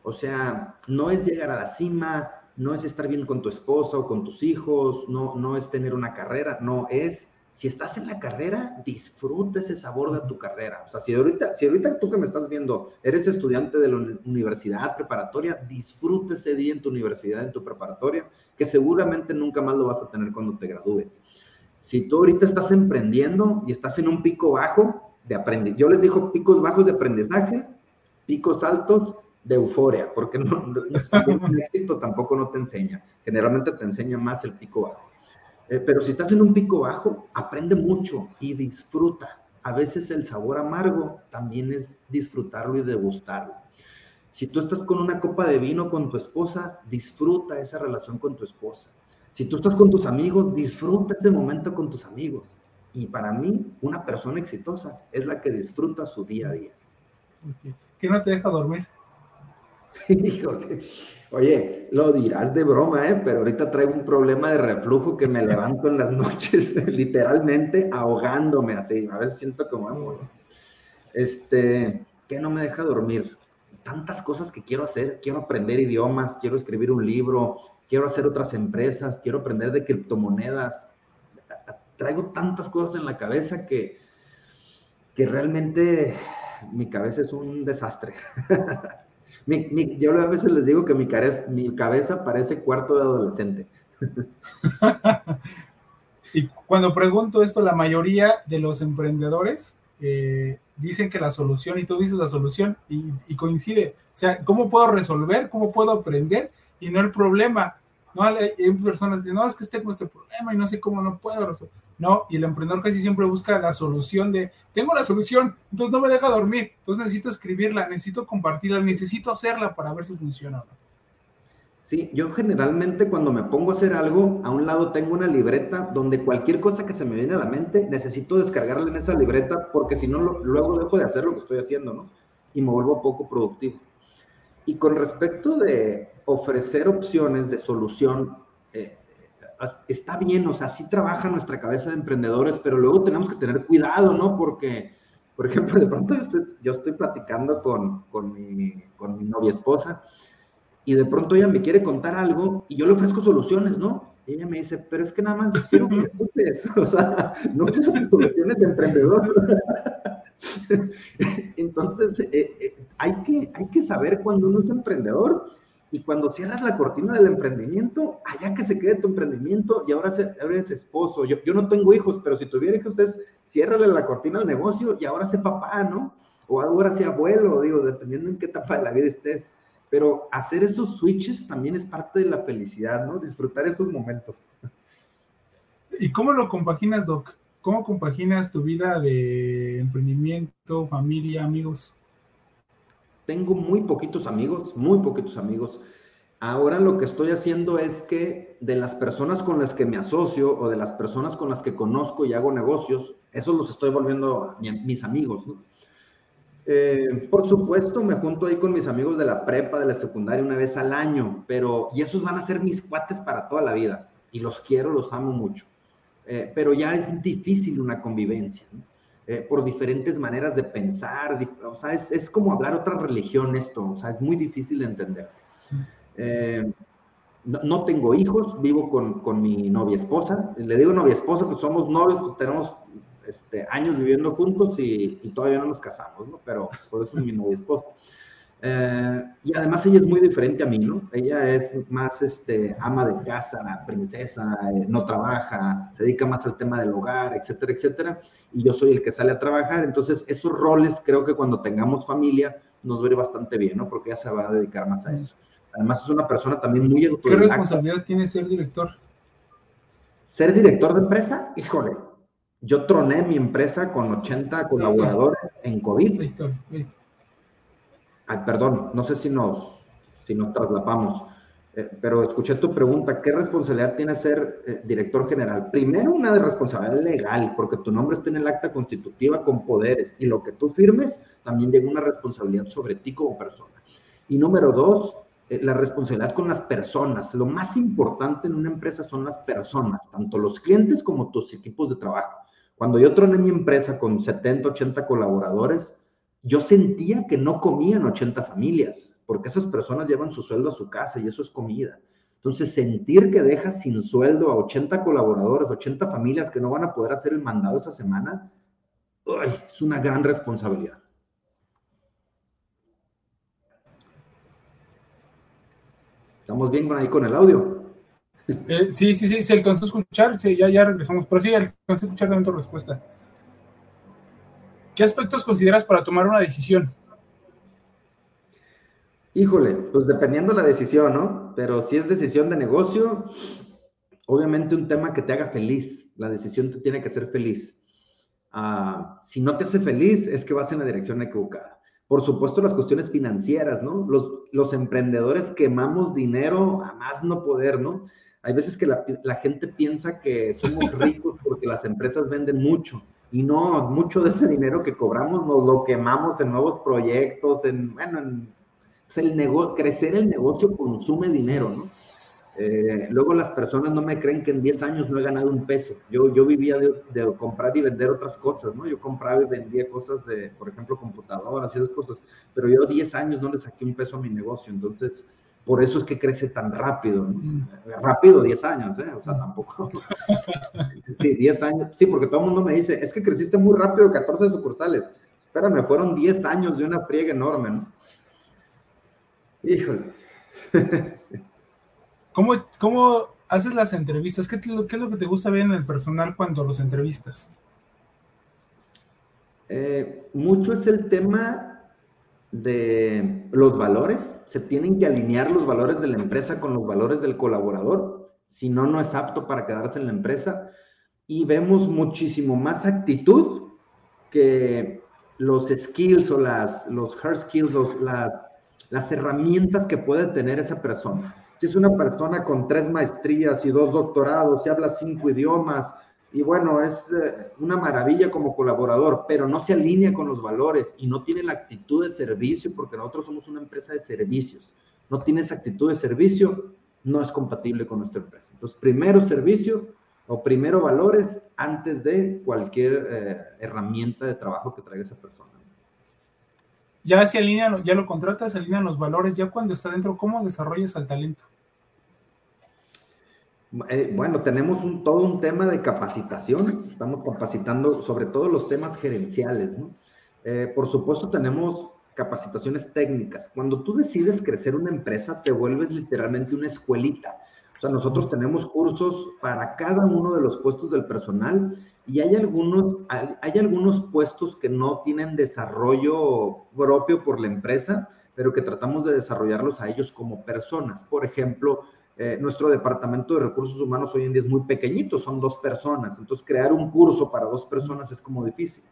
O sea, no es llegar a la cima, no es estar bien con tu esposa o con tus hijos, no, no es tener una carrera, no, es si estás en la carrera, disfruta ese sabor de tu carrera. O sea, si ahorita, si ahorita tú que me estás viendo eres estudiante de la universidad preparatoria, disfruta ese día en tu universidad, en tu preparatoria, que seguramente nunca más lo vas a tener cuando te gradúes. Si tú ahorita estás emprendiendo y estás en un pico bajo de aprendizaje, yo les digo picos bajos de aprendizaje, picos altos de euforia, porque no, éxito tampoco no te enseña. Generalmente te enseña más el pico bajo. Eh, pero si estás en un pico bajo, aprende mucho y disfruta. A veces el sabor amargo también es disfrutarlo y degustarlo. Si tú estás con una copa de vino con tu esposa, disfruta esa relación con tu esposa. Si tú estás con tus amigos, disfruta ese momento con tus amigos. Y para mí, una persona exitosa es la que disfruta su día a día. ¿Qué no te deja dormir? [laughs] Oye, lo dirás de broma, ¿eh? pero ahorita traigo un problema de reflujo que me levanto en las noches, [laughs] literalmente ahogándome así. A veces siento como, este, que no me deja dormir. Tantas cosas que quiero hacer. Quiero aprender idiomas, quiero escribir un libro, quiero hacer otras empresas, quiero aprender de criptomonedas. Traigo tantas cosas en la cabeza que, que realmente mi cabeza es un desastre. [laughs] yo a veces les digo que mi, mi cabeza parece cuarto de adolescente. [laughs] y cuando pregunto esto, la mayoría de los emprendedores eh, dicen que la solución, y tú dices la solución, y, coincide. O sea, ¿cómo puedo resolver? ¿Cómo puedo aprender? Y no el problema. No, hay personas que dicen, no, es que tengo este problema y no sé cómo no puedo resolver. ¿No? Y el emprendedor casi siempre busca la solución de, tengo la solución, entonces no me deja dormir, entonces necesito escribirla, necesito compartirla, necesito hacerla para ver si funciona o no. Sí, yo generalmente cuando me pongo a hacer algo, a un lado tengo una libreta donde cualquier cosa que se me viene a la mente, necesito descargarla en esa libreta porque si no, luego dejo de hacer lo que estoy haciendo, ¿no? Y me vuelvo poco productivo. Y con respecto de ofrecer opciones de solución, eh, está bien, o sea, sí trabaja nuestra cabeza de emprendedores, pero luego tenemos que tener cuidado, ¿no? Porque Por [laughs] ejemplo, de pronto yo estoy, yo estoy platicando con, con, mi, con mi novia esposa y de pronto ella me quiere contar algo y yo le ofrezco soluciones, ¿no? Y ella me dice, pero es que nada más quiero que me escuches, [laughs] o sea, no quiero soluciones de emprendedor. [laughs] Entonces, eh, eh, hay, que, hay que saber cuando uno es emprendedor y cuando cierras la cortina del emprendimiento, allá que se quede tu emprendimiento y ahora, eres esposo. Yo, yo no tengo hijos, pero si tuviera hijos es ciérrale la cortina al negocio y ahora sé papá, ¿no? O ahora sé abuelo, digo, dependiendo en qué etapa de la vida estés. Pero hacer esos switches también es parte de la felicidad, ¿no? Disfrutar esos momentos. ¿Y cómo lo compaginas, Doc? ¿Cómo compaginas tu vida de emprendimiento, familia, amigos? Tengo muy poquitos amigos, muy poquitos amigos. Ahora lo que estoy haciendo es que de las personas con las que me asocio o de las personas con las que conozco y hago negocios, esos los estoy volviendo mis amigos. Eh, por supuesto, me junto ahí con mis amigos de la prepa, de la secundaria una vez al año, pero y esos van a ser mis cuates para toda la vida y los quiero, los amo mucho. Eh, pero ya es difícil una convivencia. ¿no? Eh, por diferentes maneras de pensar, o sea, es, es, como hablar otra religión esto, o sea, es muy difícil de entender. Eh, no, no, tengo hijos, vivo con, con, mi novia esposa, le digo novia esposa, pues somos novios, pues tenemos este, años viviendo juntos y, y, todavía no nos casamos, ¿no? Pero por eso es mi novia esposa. Eh, y además ella es muy diferente a mí, ¿no? Ella es más este, ama de casa, princesa, eh, no trabaja, se dedica más al tema del hogar, etcétera, etcétera. Y yo soy el que sale a trabajar. Entonces, esos roles creo que cuando tengamos familia nos va a ir bastante bien, ¿no? Porque ella se va a dedicar más a eso. Además, es una persona también muy autodidacta. ¿Qué responsabilidad tiene ser director? Ser director de empresa, híjole, yo troné mi empresa con 80 colaboradores en COVID. Listo, listo Perdón, no sé si nos, si nos traslapamos, eh, pero escuché tu pregunta, ¿qué responsabilidad tiene ser eh, director general? Primero, una de responsabilidad legal, porque tu nombre está en el acta constitutiva con poderes y lo que tú firmes también llega una responsabilidad sobre ti como persona. Y número dos, eh, la responsabilidad con las personas. Lo más importante en una empresa son las personas, tanto los clientes como tus equipos de trabajo. Cuando yo troné mi empresa con 70, 80 colaboradores, yo sentía que no comían 80 familias, porque esas personas llevan su sueldo a su casa y eso es comida. Entonces, sentir que dejas sin sueldo a 80 colaboradores, 80 familias que no van a poder hacer el mandado esa semana, es una gran responsabilidad. ¿Estamos bien ahí con el audio? Eh, sí, sí, sí, se alcanzó a escuchar, sí, ya, ya regresamos, pero sí, alcanzó a escuchar también tu respuesta. ¿Qué aspectos consideras para tomar una decisión? Híjole, pues dependiendo la decisión, ¿no? Pero si es decisión de negocio, obviamente un tema que te haga feliz. La decisión te tiene que hacer feliz. Uh, si no te hace feliz, es que vas en la dirección equivocada. Por supuesto, las cuestiones financieras, ¿no? Los, los emprendedores quemamos dinero a más no poder, ¿no? Hay veces que la, la gente piensa que somos [laughs] ricos porque las empresas venden mucho y no, mucho de ese dinero que cobramos nos lo quemamos en nuevos proyectos, en, bueno, en, el negocio, crecer el negocio consume dinero, ¿no? Eh, luego las personas no me creen que en 10 años no he ganado un peso. Yo, yo vivía de, de, comprar y vender otras cosas, ¿no? Yo compraba y vendía cosas de, por ejemplo, computadoras y esas cosas, pero yo 10 años no le saqué un peso a mi negocio. Entonces, por eso es que crece tan rápido. ¿no? Mm. Rápido, 10 años, ¿eh? O sea, tampoco. [laughs] sí, 10 años. Sí, porque todo el mundo me dice, es que creciste muy rápido, 14 sucursales. Espérame, fueron 10 años de una friega enorme, ¿no? Híjole. [laughs] ¿Cómo, ¿Cómo haces las entrevistas? ¿Qué, ¿Qué, es lo que te gusta ver en el personal cuando los entrevistas? Eh, mucho es el tema de los valores, se tienen que alinear los valores de la empresa con los valores del colaborador, si no, no es apto para quedarse en la empresa. Y vemos muchísimo más actitud que los skills o las, los hard skills, las, las herramientas que puede tener esa persona. Si es una persona con tres maestrías y dos doctorados, y habla cinco idiomas, y bueno, es eh, una maravilla como colaborador, pero no se alinea con los valores y no tiene la actitud de servicio, porque nosotros somos una empresa de servicios. No tiene esa actitud de servicio, no es compatible con nuestra empresa. Entonces, primero servicio, o primero valores antes de cualquier eh, herramienta de trabajo que traiga esa persona. Ya se alinea, ya lo contratas, se alinean los valores, ya cuando está dentro, ¿cómo desarrollas el talento? Eh, bueno, tenemos todo un tema de capacitación, estamos capacitando sobre todo los temas gerenciales. Eh, por supuesto tenemos capacitaciones técnicas. Cuando tú decides crecer una empresa, te vuelves literalmente una escuelita sea, nosotros tenemos cursos para cada uno de los puestos del personal y hay algunos, hay, algunos puestos que no tienen desarrollo propio por la empresa, pero que tratamos de desarrollarlos a ellos como personas. Por ejemplo, eh, nuestro departamento de recursos humanos hoy en día es muy pequeñito, son dos personas, entonces crear un curso para dos personas es como difícil.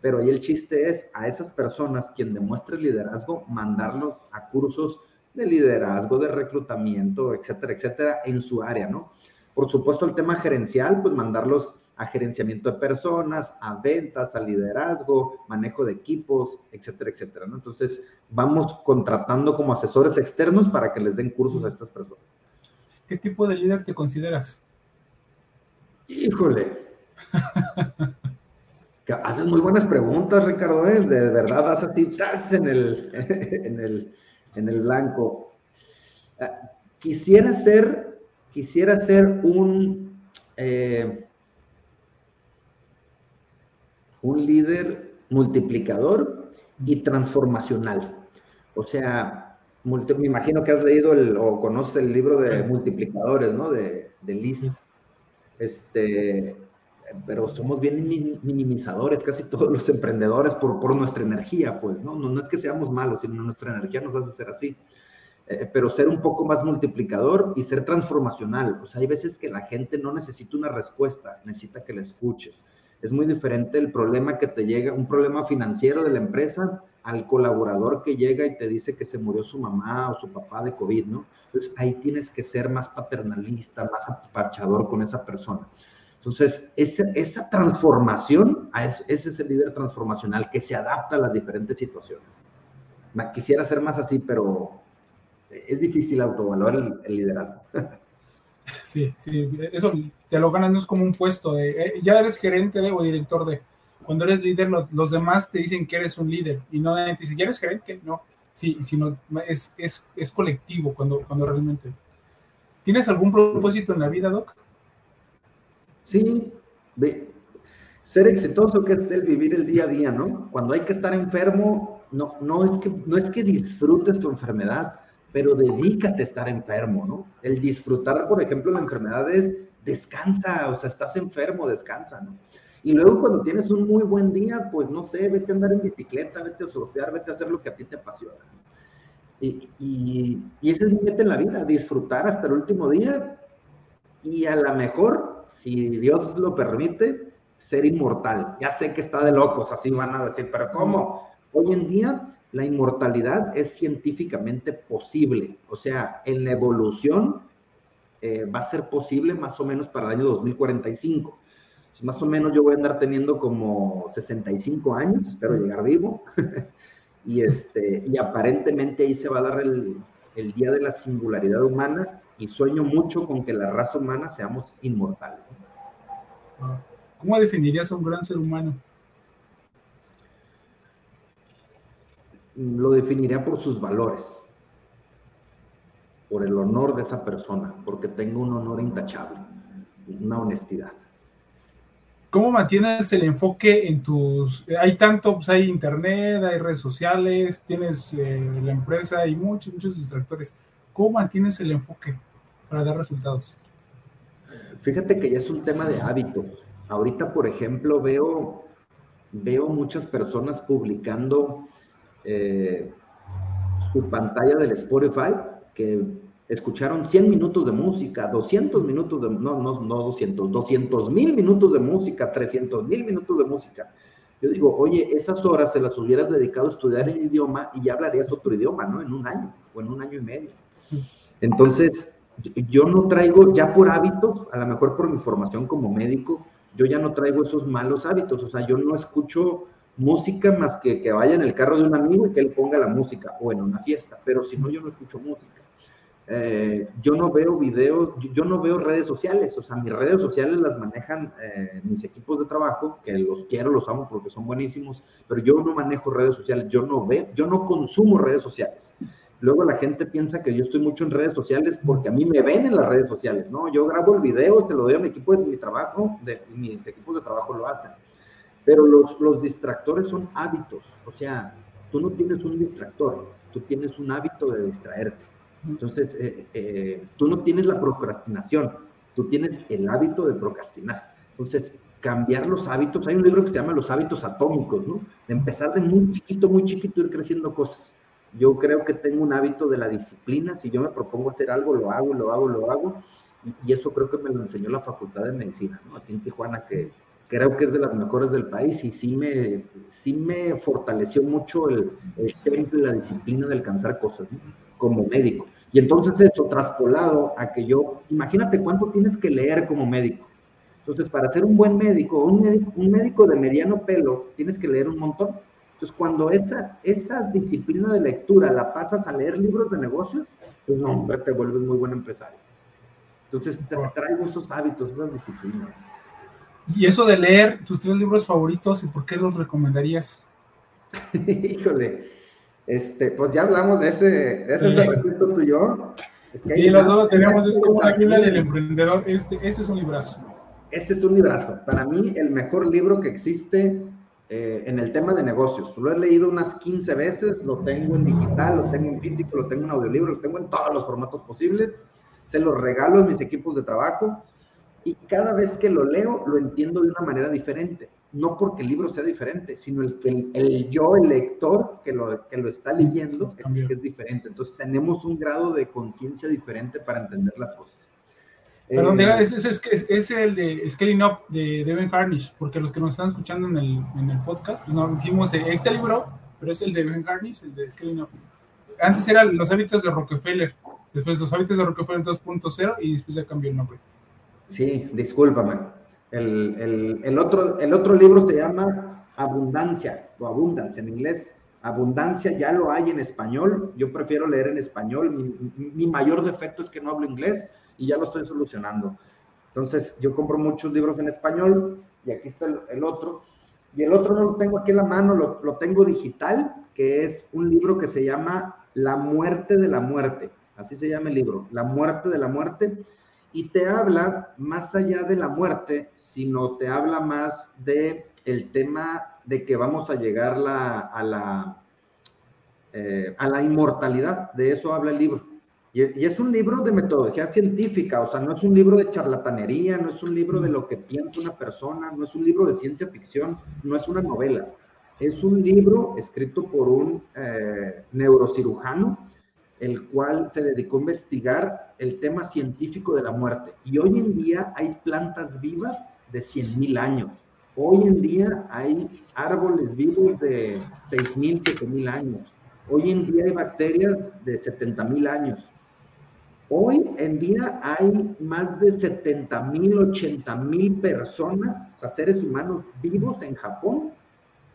Pero ahí el chiste es a esas personas quien demuestre liderazgo, mandarlos a cursos de liderazgo, de reclutamiento, etcétera, etcétera, en su área, ¿no? Por supuesto, el tema gerencial, pues mandarlos a gerenciamiento de personas, a ventas, a liderazgo, manejo de equipos, etcétera, etcétera, ¿no? Entonces, vamos contratando como asesores externos para que les den cursos a estas personas. ¿Qué tipo de líder te consideras? Híjole. Haces muy buenas preguntas, Ricardo. ¿eh? De verdad, vas a ti, en el, [laughs] en el, en el blanco. Ah, quisiera ser, quisiera ser un, eh, un líder multiplicador y transformacional. O sea, me imagino que has leído el, o conoces el libro de multiplicadores, ¿no? De, de Liz. Este, pero somos bien minimizadores, casi todos los emprendedores, por, por nuestra energía, pues, ¿no? ¿no? es que seamos malos, sino nuestra energía nos hace ser así. Eh, pero ser un poco más multiplicador y ser transformacional. Sea, hay veces que la gente no necesita una respuesta, necesita que la escuches. Es muy diferente el problema que te llega, un problema financiero de la empresa, al colaborador que llega y te dice que se murió su mamá o su papá de COVID, ¿no? Entonces ahí tienes que ser más paternalista, más apachador con esa persona. Entonces, esa, esa transformación, ese es el líder transformacional que se adapta a las diferentes situaciones. Quisiera ser más así, pero es difícil autoevaluar el, liderazgo. [laughs] Sí, sí, eso te lo ganas, no es como un puesto de, eh, ya eres gerente o director de, cuando eres líder, los demás te dicen que eres un líder y no te dicen, ya eres gerente, no, sí, sino es, es, es colectivo cuando, cuando realmente es. ¿Tienes algún propósito en la vida, Doc? Sí, ser exitoso que es el vivir el día a día, ¿no? Cuando hay que estar enfermo, no, no, es que, no es que disfrutes tu enfermedad, pero dedícate a estar enfermo, ¿no? El disfrutar, por ejemplo, la enfermedad es descansa, o sea, estás enfermo, descansa, ¿no? Y luego cuando tienes un muy buen día, pues no sé, vete a andar en bicicleta, vete a surfear, vete a hacer lo que a ti te apasiona. Y, y, y ese es mi meta en la vida, disfrutar hasta el último día y a lo mejor si Dios lo permite, ser inmortal. Ya sé que está de locos, así van a decir, pero ¿cómo? Hoy en día la inmortalidad es científicamente posible. O sea, en la evolución eh, va a ser posible más o menos para el año 2045. Más o menos yo voy a andar teniendo como 65 años, espero llegar vivo. [laughs] y, este, y aparentemente ahí se va a dar el, el día de la singularidad humana y sueño mucho con que la raza humana seamos inmortales. ¿Cómo definirías a un gran ser humano? Lo definiría por sus valores, por el honor de esa persona, porque tengo un honor intachable, una honestidad. ¿Cómo mantienes el enfoque en tus... Hay tanto, pues hay internet, hay redes sociales, tienes eh, la empresa y muchos, muchos distractores. ¿Cómo mantienes el enfoque? para dar resultados? Fíjate que ya es un tema de hábitos. Ahorita, por ejemplo, veo, veo muchas personas publicando eh, su pantalla del Spotify que escucharon 100 minutos de música, 200 minutos de, no, no, no 200, 200 mil minutos de música, 300 mil minutos de música. Yo digo, oye, esas horas se las hubieras dedicado a estudiar el idioma y ya hablarías otro idioma, ¿no? En un año o en un año y medio. Entonces, yo no traigo, ya por hábitos, a lo mejor por mi formación como médico, yo ya no traigo esos malos hábitos, o sea, yo no escucho música más que que vaya en el carro de un amigo y que él ponga la música o en una fiesta, pero si no, yo no escucho música. Eh, yo no veo videos, yo no veo redes sociales, o sea, mis redes sociales las manejan eh, mis equipos de trabajo, que los quiero, los amo porque son buenísimos, pero yo no manejo redes sociales, yo no veo, yo no consumo redes sociales. Luego la gente piensa que yo estoy mucho en redes sociales porque a mí me ven en las redes sociales, ¿no? Yo grabo el video, se lo doy a mi equipo de mi trabajo, de, mis equipos de trabajo lo hacen. Pero los, los distractores son hábitos, o sea, tú no tienes un distractor, tú tienes un hábito de distraerte. Entonces, eh, eh, tú no tienes la procrastinación, tú tienes el hábito de procrastinar. Entonces, cambiar los hábitos, hay un libro que se llama Los hábitos atómicos, ¿no? De empezar de muy chiquito, muy chiquito, ir creciendo cosas. Yo creo que tengo un hábito de la disciplina. Si yo me propongo hacer algo, lo hago, lo hago, lo hago. Y, eso creo que me lo enseñó la Facultad de Medicina, ¿no? Aquí en Tijuana, que creo que es de las mejores del país y sí me, sí me fortaleció mucho el, el y la disciplina de alcanzar cosas, Como médico. Y entonces eso, traspolado a que yo, imagínate cuánto tienes que leer como médico. Entonces, para ser un buen médico, un médico, un médico de mediano pelo, tienes que leer un montón. Entonces, cuando esa, esa disciplina de lectura la pasas a leer libros de negocios, pues no, hombre, te vuelves muy buen empresario. Entonces, te traigo esos hábitos, esas disciplinas. Y eso de leer tus tres libros favoritos, ¿y por qué los recomendarías? [laughs] Híjole, este, pues ya hablamos de ese, de ese sí. tú y yo. sí, los dos lo tenemos, es como la Biblia del emprendedor. Este, este es un librazo. Este es un librazo. Para mí, el mejor libro que existe eh, en el tema de negocios. Lo he leído unas 15 veces, lo tengo en digital, lo tengo en físico, lo tengo en audiolibro, lo tengo en todos los formatos posibles. Se los regalo a mis equipos de trabajo y cada vez que lo leo lo entiendo de una manera diferente. No porque el libro sea diferente, sino el que el, yo, el lector que lo, que lo está leyendo, es, que es diferente. Entonces tenemos un grado de conciencia diferente para entender las cosas. Perdón, eh, es, es, es, el de Scaling Up de Devin Harnish, porque los que nos están escuchando en el, en el podcast, pues no dijimos este libro, pero es el de Devin Harnish, el de Scaling Up. Antes eran los hábitos de Rockefeller, después los hábitos de Rockefeller 2.0 y después ya cambió el nombre. Sí, discúlpame. El, el, el, otro, el otro libro se llama Abundancia, o Abundance en inglés. Abundancia ya lo hay en español. Yo prefiero leer en español. Mi, mi mayor defecto es que no hablo inglés y ya lo estoy solucionando. Entonces, yo compro muchos libros en español y aquí está el, otro. Y el otro no lo tengo aquí en la mano, lo, lo, tengo digital, que es un libro que se llama La muerte de la muerte. Así se llama el libro, La muerte de la muerte. Y te habla más allá de la muerte, sino te habla más de el tema de que vamos a llegar a, la, eh, a la inmortalidad. De eso habla el libro. Y, es un libro de metodología científica, o sea, no es un libro de charlatanería, no es un libro de lo que piensa una persona, no es un libro de ciencia ficción, no es una novela. Es un libro escrito por un eh, neurocirujano, el cual se dedicó a investigar el tema científico de la muerte. Y hoy en día hay plantas vivas de 100.000 años. Hoy en día hay árboles vivos de 6.000, 7.000 años. Hoy en día hay bacterias de 70.000 años. Hoy en día hay más de 70 mil, 80 mil personas, o sea, seres humanos vivos en Japón,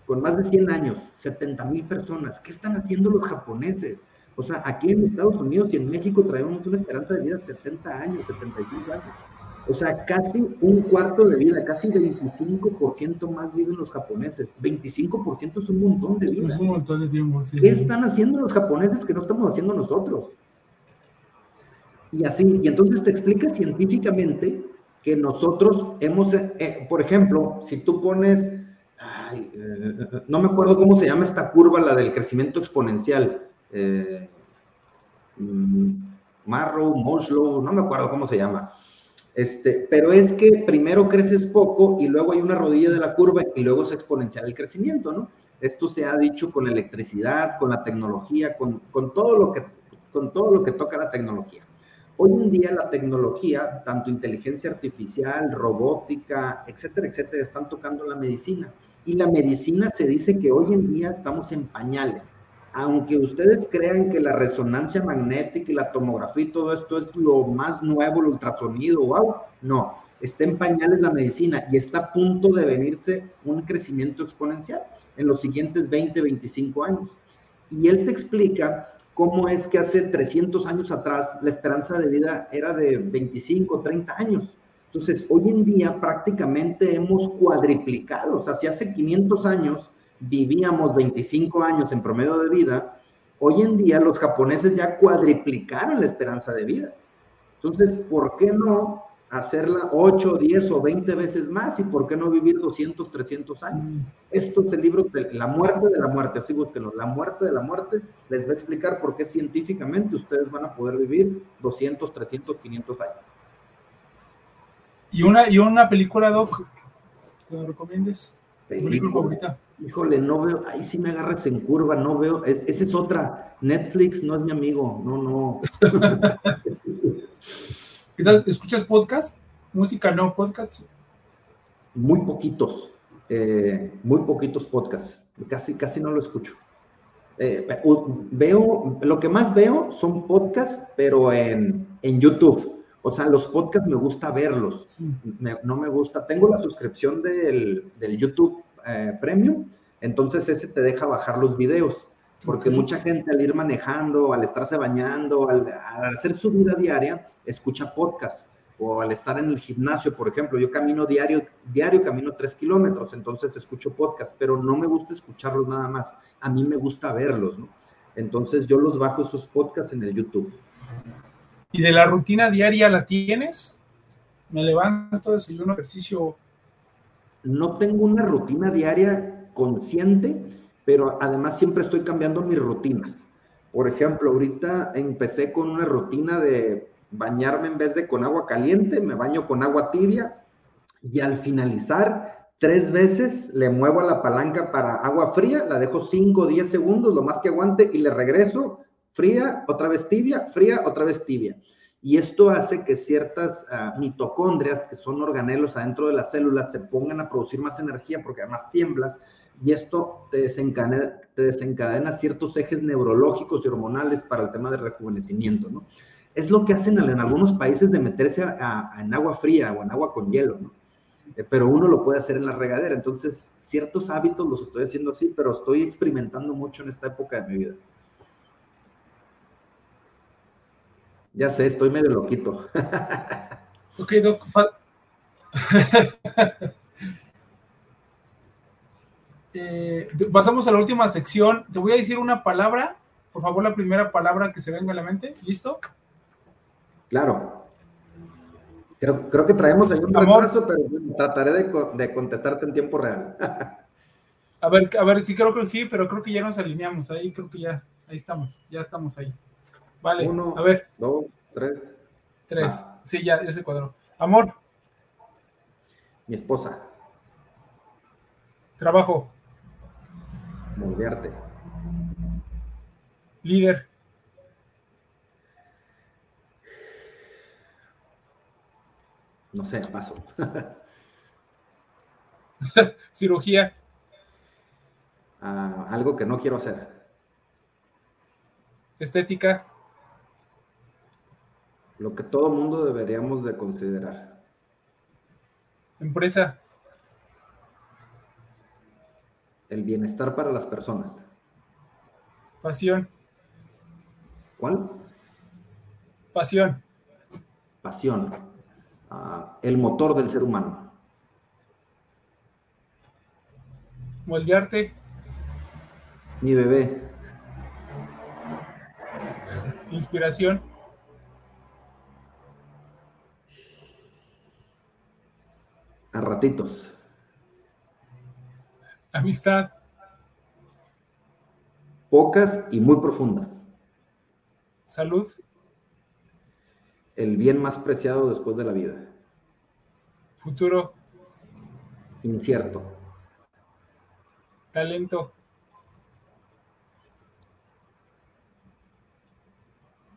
con más de 100 años, 70 mil personas. ¿Qué están haciendo los japoneses? O sea, aquí en Estados Unidos y en México traemos una esperanza de vida de 70 años, 75 años. O sea, casi un cuarto de vida, casi 25% más viven los japoneses. 25% es un montón de vida. Es un montón de tiempo, ¿Qué están haciendo los japoneses que no estamos haciendo nosotros? Y así, y entonces te explica científicamente que nosotros hemos, eh, eh, por ejemplo, si tú pones, eh, no me acuerdo cómo se llama esta curva, la del crecimiento exponencial, mm, Marrow, Moslow, no me acuerdo cómo se llama. Este, pero es que primero creces poco y luego hay una rodilla de la curva y luego es exponencial el crecimiento, ¿no? Esto se ha dicho con la electricidad, con la tecnología, con, con todo, lo que, con todo lo que toca la tecnología. Hoy en día la tecnología, tanto inteligencia artificial, robótica, etcétera, etcétera, están tocando la medicina. Y la medicina se dice que hoy en día estamos en pañales. Aunque ustedes crean que la resonancia magnética y la tomografía y todo esto es lo más nuevo, el ultrasonido, wow, no, está en pañales la medicina y está a punto de venirse un crecimiento exponencial en los siguientes 20, 25 años. Y él te explica cómo es que hace 300 años atrás la esperanza de vida era de 25, 30 años. Entonces, hoy en día prácticamente hemos cuadriplicado. O sea, si hace 500 años vivíamos 25 años en promedio de vida, hoy en día los japoneses ya cuadriplicaron la esperanza de vida. Entonces, ¿por qué no hacerla 8, 10 o 20 veces más y por qué no vivir 200, 300 años. Mm. Esto es el libro de La muerte de la muerte, así búsquenlo, La muerte de la muerte, les va a explicar por qué científicamente ustedes van a poder vivir 200, 300, 500 años. ¿Y una, y una película, Doc, que me recomiendes? Híjole, no veo, ahí sí me agarras en curva, no veo, esa es otra, Netflix no es mi amigo, no, no. [laughs] ¿Escuchas podcast? ¿Música no podcast? Muy poquitos, eh, muy poquitos podcasts. Casi, casi no lo escucho. Eh, veo, lo que más veo son podcasts, pero en, YouTube. O sea, los podcasts me gusta verlos. Mm. no me gusta. Tengo la suscripción del, YouTube eh, Premium, entonces ese te deja bajar los videos. Porque mucha gente al ir manejando, al estarse bañando, al, hacer su vida diaria, escucha podcast. O al estar en el gimnasio, por ejemplo, yo camino diario, diario camino tres kilómetros, entonces escucho podcast, pero no me gusta escucharlos nada más. A mí me gusta verlos, ¿no? Entonces yo los bajo esos podcasts en el YouTube. ¿Y de la rutina diaria la tienes? Me levanto, desayuno, ejercicio. No tengo una rutina diaria consciente, pero además siempre estoy cambiando mis rutinas. Por ejemplo, ahorita empecé con una rutina de bañarme en vez de con agua caliente, me baño con agua tibia y al finalizar tres veces le muevo a la palanca para agua fría, la dejo 5 o 10 segundos, lo más que aguante y le regreso fría, otra vez tibia, fría, otra vez tibia. Y esto hace que ciertas ah, mitocondrias, que son organelos adentro de las células, se pongan a producir más energía porque además tiemblas y esto te desencadena, te desencadena ciertos ejes neurológicos y hormonales para el tema de rejuvenecimiento, ¿no? Es lo que hacen en algunos países de meterse en agua fría o en agua con hielo, ¿no? Eh, pero uno lo puede hacer en la regadera. Entonces, ciertos hábitos los estoy haciendo así, pero estoy experimentando mucho en esta época de mi vida. Ya sé, estoy medio loquito. [laughs] ok, Doc. [laughs] Eh, pasamos a la última sección. Te voy a decir una palabra. Por favor, la primera palabra que se venga a la mente. ¿Listo? Claro. Creo, creo que traemos ahí un pero trataré de, contestarte en tiempo real. [laughs] a ver, a ver, sí creo que sí, pero creo que ya nos alineamos. Ahí creo que ya, ahí estamos, ya estamos ahí. Vale, Uno, a ver. Dos, tres. Tres. Sí, ya, ya se cuadró. Amor. Mi esposa. Trabajo. Moldearte. Líder. No sé, paso. [laughs] Cirugía. Ah, algo que no quiero hacer. Estética. Lo que todo mundo deberíamos de considerar. Empresa. El bienestar para las personas. Pasión. ¿Cuál? Pasión. Pasión. Ah, el motor del ser humano. Moldearte. Mi bebé. Inspiración. A ratitos. Amistad. Pocas y muy profundas. Salud el bien más preciado después de la vida. Futuro. Incierto. Talento.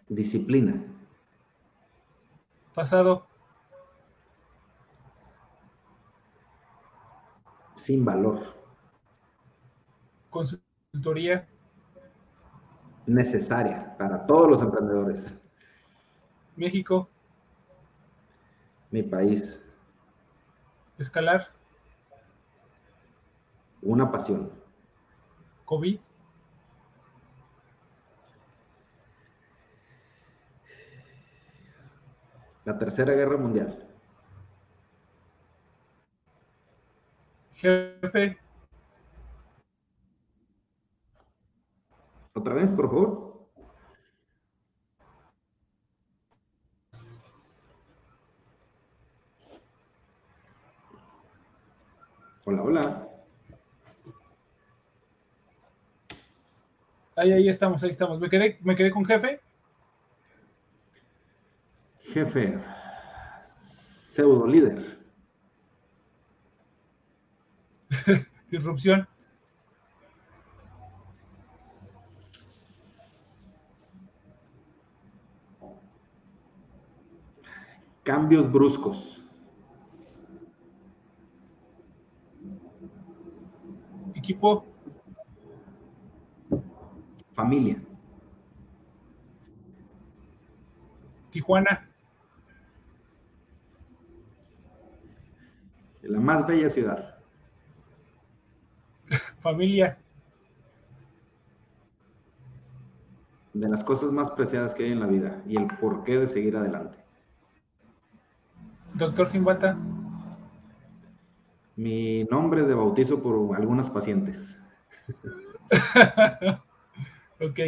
Disciplina. Pasado. sin valor. Consultoría. Necesaria para todos los emprendedores. México. Mi país. Escalar. Una pasión. COVID. La Tercera Guerra Mundial. Jefe. Otra vez, por favor. Hola, hola. Ahí, ahí estamos, ahí estamos. Me quedé, me quedé con jefe. Jefe, pseudo líder. Disrupción. Cambios bruscos. Equipo. Familia. Tijuana. La más bella ciudad. Familia. De las cosas más preciadas que hay en la vida y el porqué de seguir adelante. Doctor Simbata. Mi nombre de bautizo por algunas pacientes. [laughs] ok,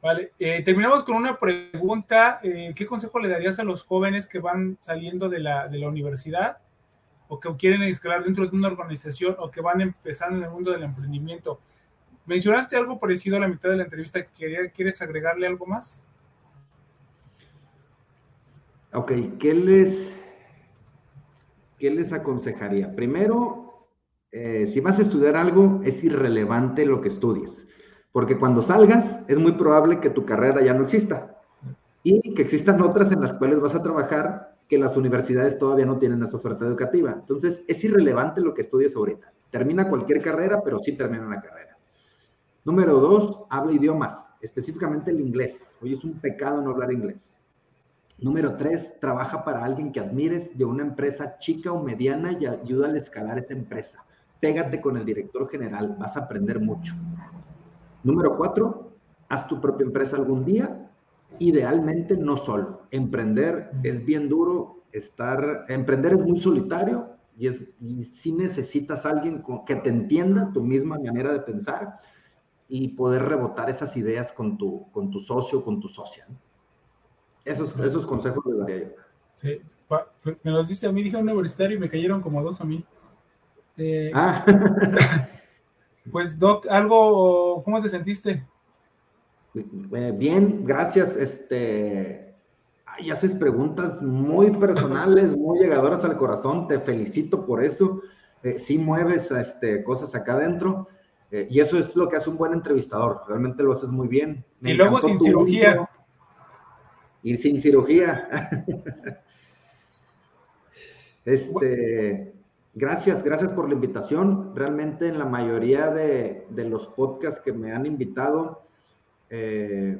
vale. Eh, terminamos con una pregunta. Eh, ¿Qué consejo le darías a los jóvenes que van saliendo de la, de la universidad o que quieren escalar dentro de una organización o que van empezando en el mundo del emprendimiento? Mencionaste algo parecido a la mitad de la entrevista. ¿Quieres agregarle algo más? Ok, ¿qué les, ¿qué les aconsejaría? Primero, eh, si vas a estudiar algo, es irrelevante lo que estudies, porque cuando salgas es muy probable que tu carrera ya no exista y que existan otras en las cuales vas a trabajar que las universidades todavía no tienen esa oferta educativa. Entonces, es irrelevante lo que estudies ahorita. Termina cualquier carrera, pero sí termina una carrera. Número dos, habla idiomas, específicamente el inglés. Hoy es un pecado no hablar inglés. Número tres, trabaja para alguien que admires de una empresa chica o mediana y ayuda a escalar esta empresa. Pégate con el director general, vas a aprender mucho. Número cuatro, haz tu propia empresa algún día, idealmente no solo. Emprender es bien duro, estar, emprender es muy solitario y, es, y si necesitas a alguien que te entienda tu misma manera de pensar y poder rebotar esas ideas con tu, con tu socio, con tu socia. ¿no? Esos, esos consejos le daría yo. Sí, me los dice a mí, dije universitario y me cayeron como dos a mí. Eh, ah. [laughs] pues, Doc, algo, ¿cómo te sentiste? Bien, gracias. Este, y haces preguntas muy personales, [laughs] muy llegadoras al corazón. Te felicito por eso. Eh, sí mueves este, cosas acá adentro. Eh, y eso es lo que hace un buen entrevistador. Realmente lo haces muy bien. Me y luego sin cirugía. Intro y sin cirugía. [laughs] este, gracias, gracias por la invitación. Realmente en la mayoría de, de los podcasts que me han invitado eh,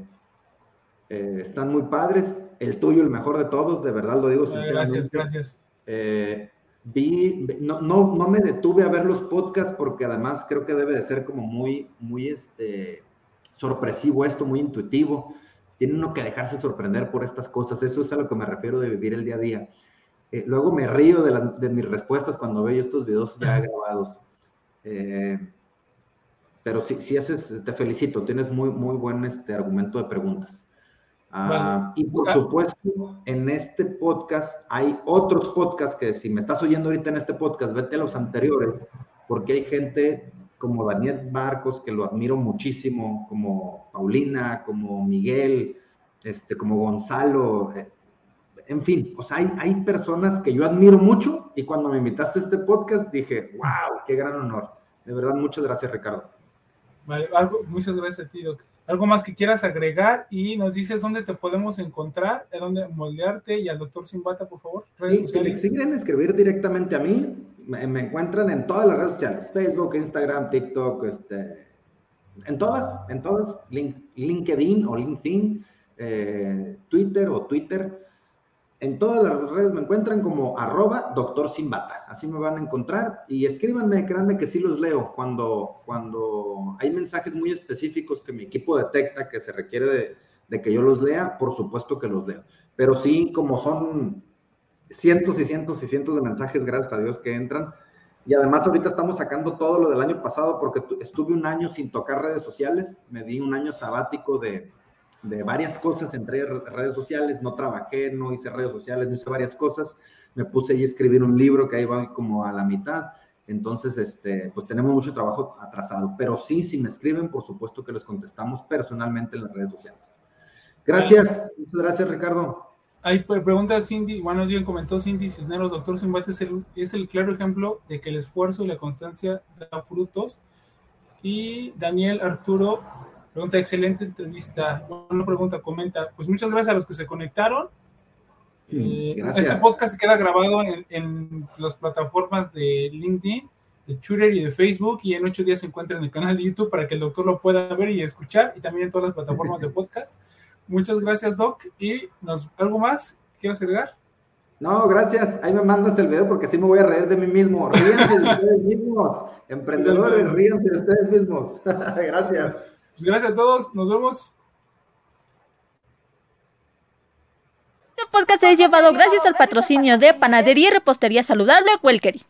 eh, están muy padres. El tuyo, el mejor de todos, de verdad lo digo sinceramente. Gracias, gracias. Eh, vi, no, no, no, me detuve a ver los podcasts porque además creo que debe de ser como muy, muy este, sorpresivo esto, muy intuitivo tiene uno que dejarse sorprender por estas cosas. Eso es a lo que me refiero de vivir el día a día. Eh, luego me río de, de, mis respuestas cuando veo estos videos ya [laughs] grabados. Eh, pero sí, sí haces, te felicito, tienes muy, muy buen este, argumento de preguntas. Uh, y por supuesto, en este podcast hay otros podcasts que si me estás oyendo ahorita en este podcast, vete a los anteriores, porque hay gente como Daniel Marcos, que lo admiro muchísimo, como Paulina, como Miguel, este, como Gonzalo, eh, en fin, o sea, hay, hay personas que yo admiro mucho y cuando me invitaste a este podcast dije, wow, qué gran honor. De verdad, muchas gracias, Ricardo. Vale, algo, muchas gracias a ti, Doc. Algo más que quieras agregar y nos dices dónde te podemos encontrar, dónde moldearte y al doctor Simbata, por favor. Redes sí, sociales. Si quieren escribir directamente a mí, me, me, encuentran en todas las redes sociales, Facebook, Instagram, TikTok, este, en todas, en todas, link, LinkedIn o LinkedIn, eh, Twitter o Twitter. En todas las redes me encuentran como arroba doctor. Así me van a encontrar y escríbanme, créanme que sí los leo. Cuando, cuando hay mensajes muy específicos que mi equipo detecta que se requiere de, de que yo los lea, por supuesto que los leo. Pero sí, como son cientos y cientos y cientos de mensajes, gracias a Dios, que entran. Y además ahorita estamos sacando todo lo del año pasado porque estuve un año sin tocar redes sociales, me di un año sabático de, de varias cosas entre redes sociales, no trabajé, no hice redes sociales, no hice varias cosas, me puse ahí a escribir un libro que ahí va como a la mitad, entonces, este, pues tenemos mucho trabajo atrasado, pero sí, si me escriben, por supuesto que les contestamos personalmente en las redes sociales. Gracias, muchas gracias Ricardo. Hay pregunta Cindy, bueno, bien comentó Cindy Cisneros, doctor Zimbate es el, es el claro ejemplo de que el esfuerzo y la constancia da frutos. Y Daniel Arturo pregunta, excelente entrevista. Una pregunta, comenta, pues muchas gracias a los que se conectaron. Eh, este podcast se queda grabado en, en, las plataformas de LinkedIn, de Twitter y de Facebook y en ocho días se encuentra en el canal de YouTube para que el doctor lo pueda ver y escuchar y también en todas las plataformas de [laughs] podcast. Muchas gracias, Doc. ¿Y nos, algo más quieres agregar? No, gracias. Ahí me mandas el video porque así me voy a reír de mí mismo. Ríanse de [laughs] ustedes mismos. Emprendedores, ríanse de ustedes mismos. [laughs] gracias. Pues gracias a todos. Nos vemos. Este podcast es llevado gracias al patrocinio de Panadería y Repostería Saludable Welkery.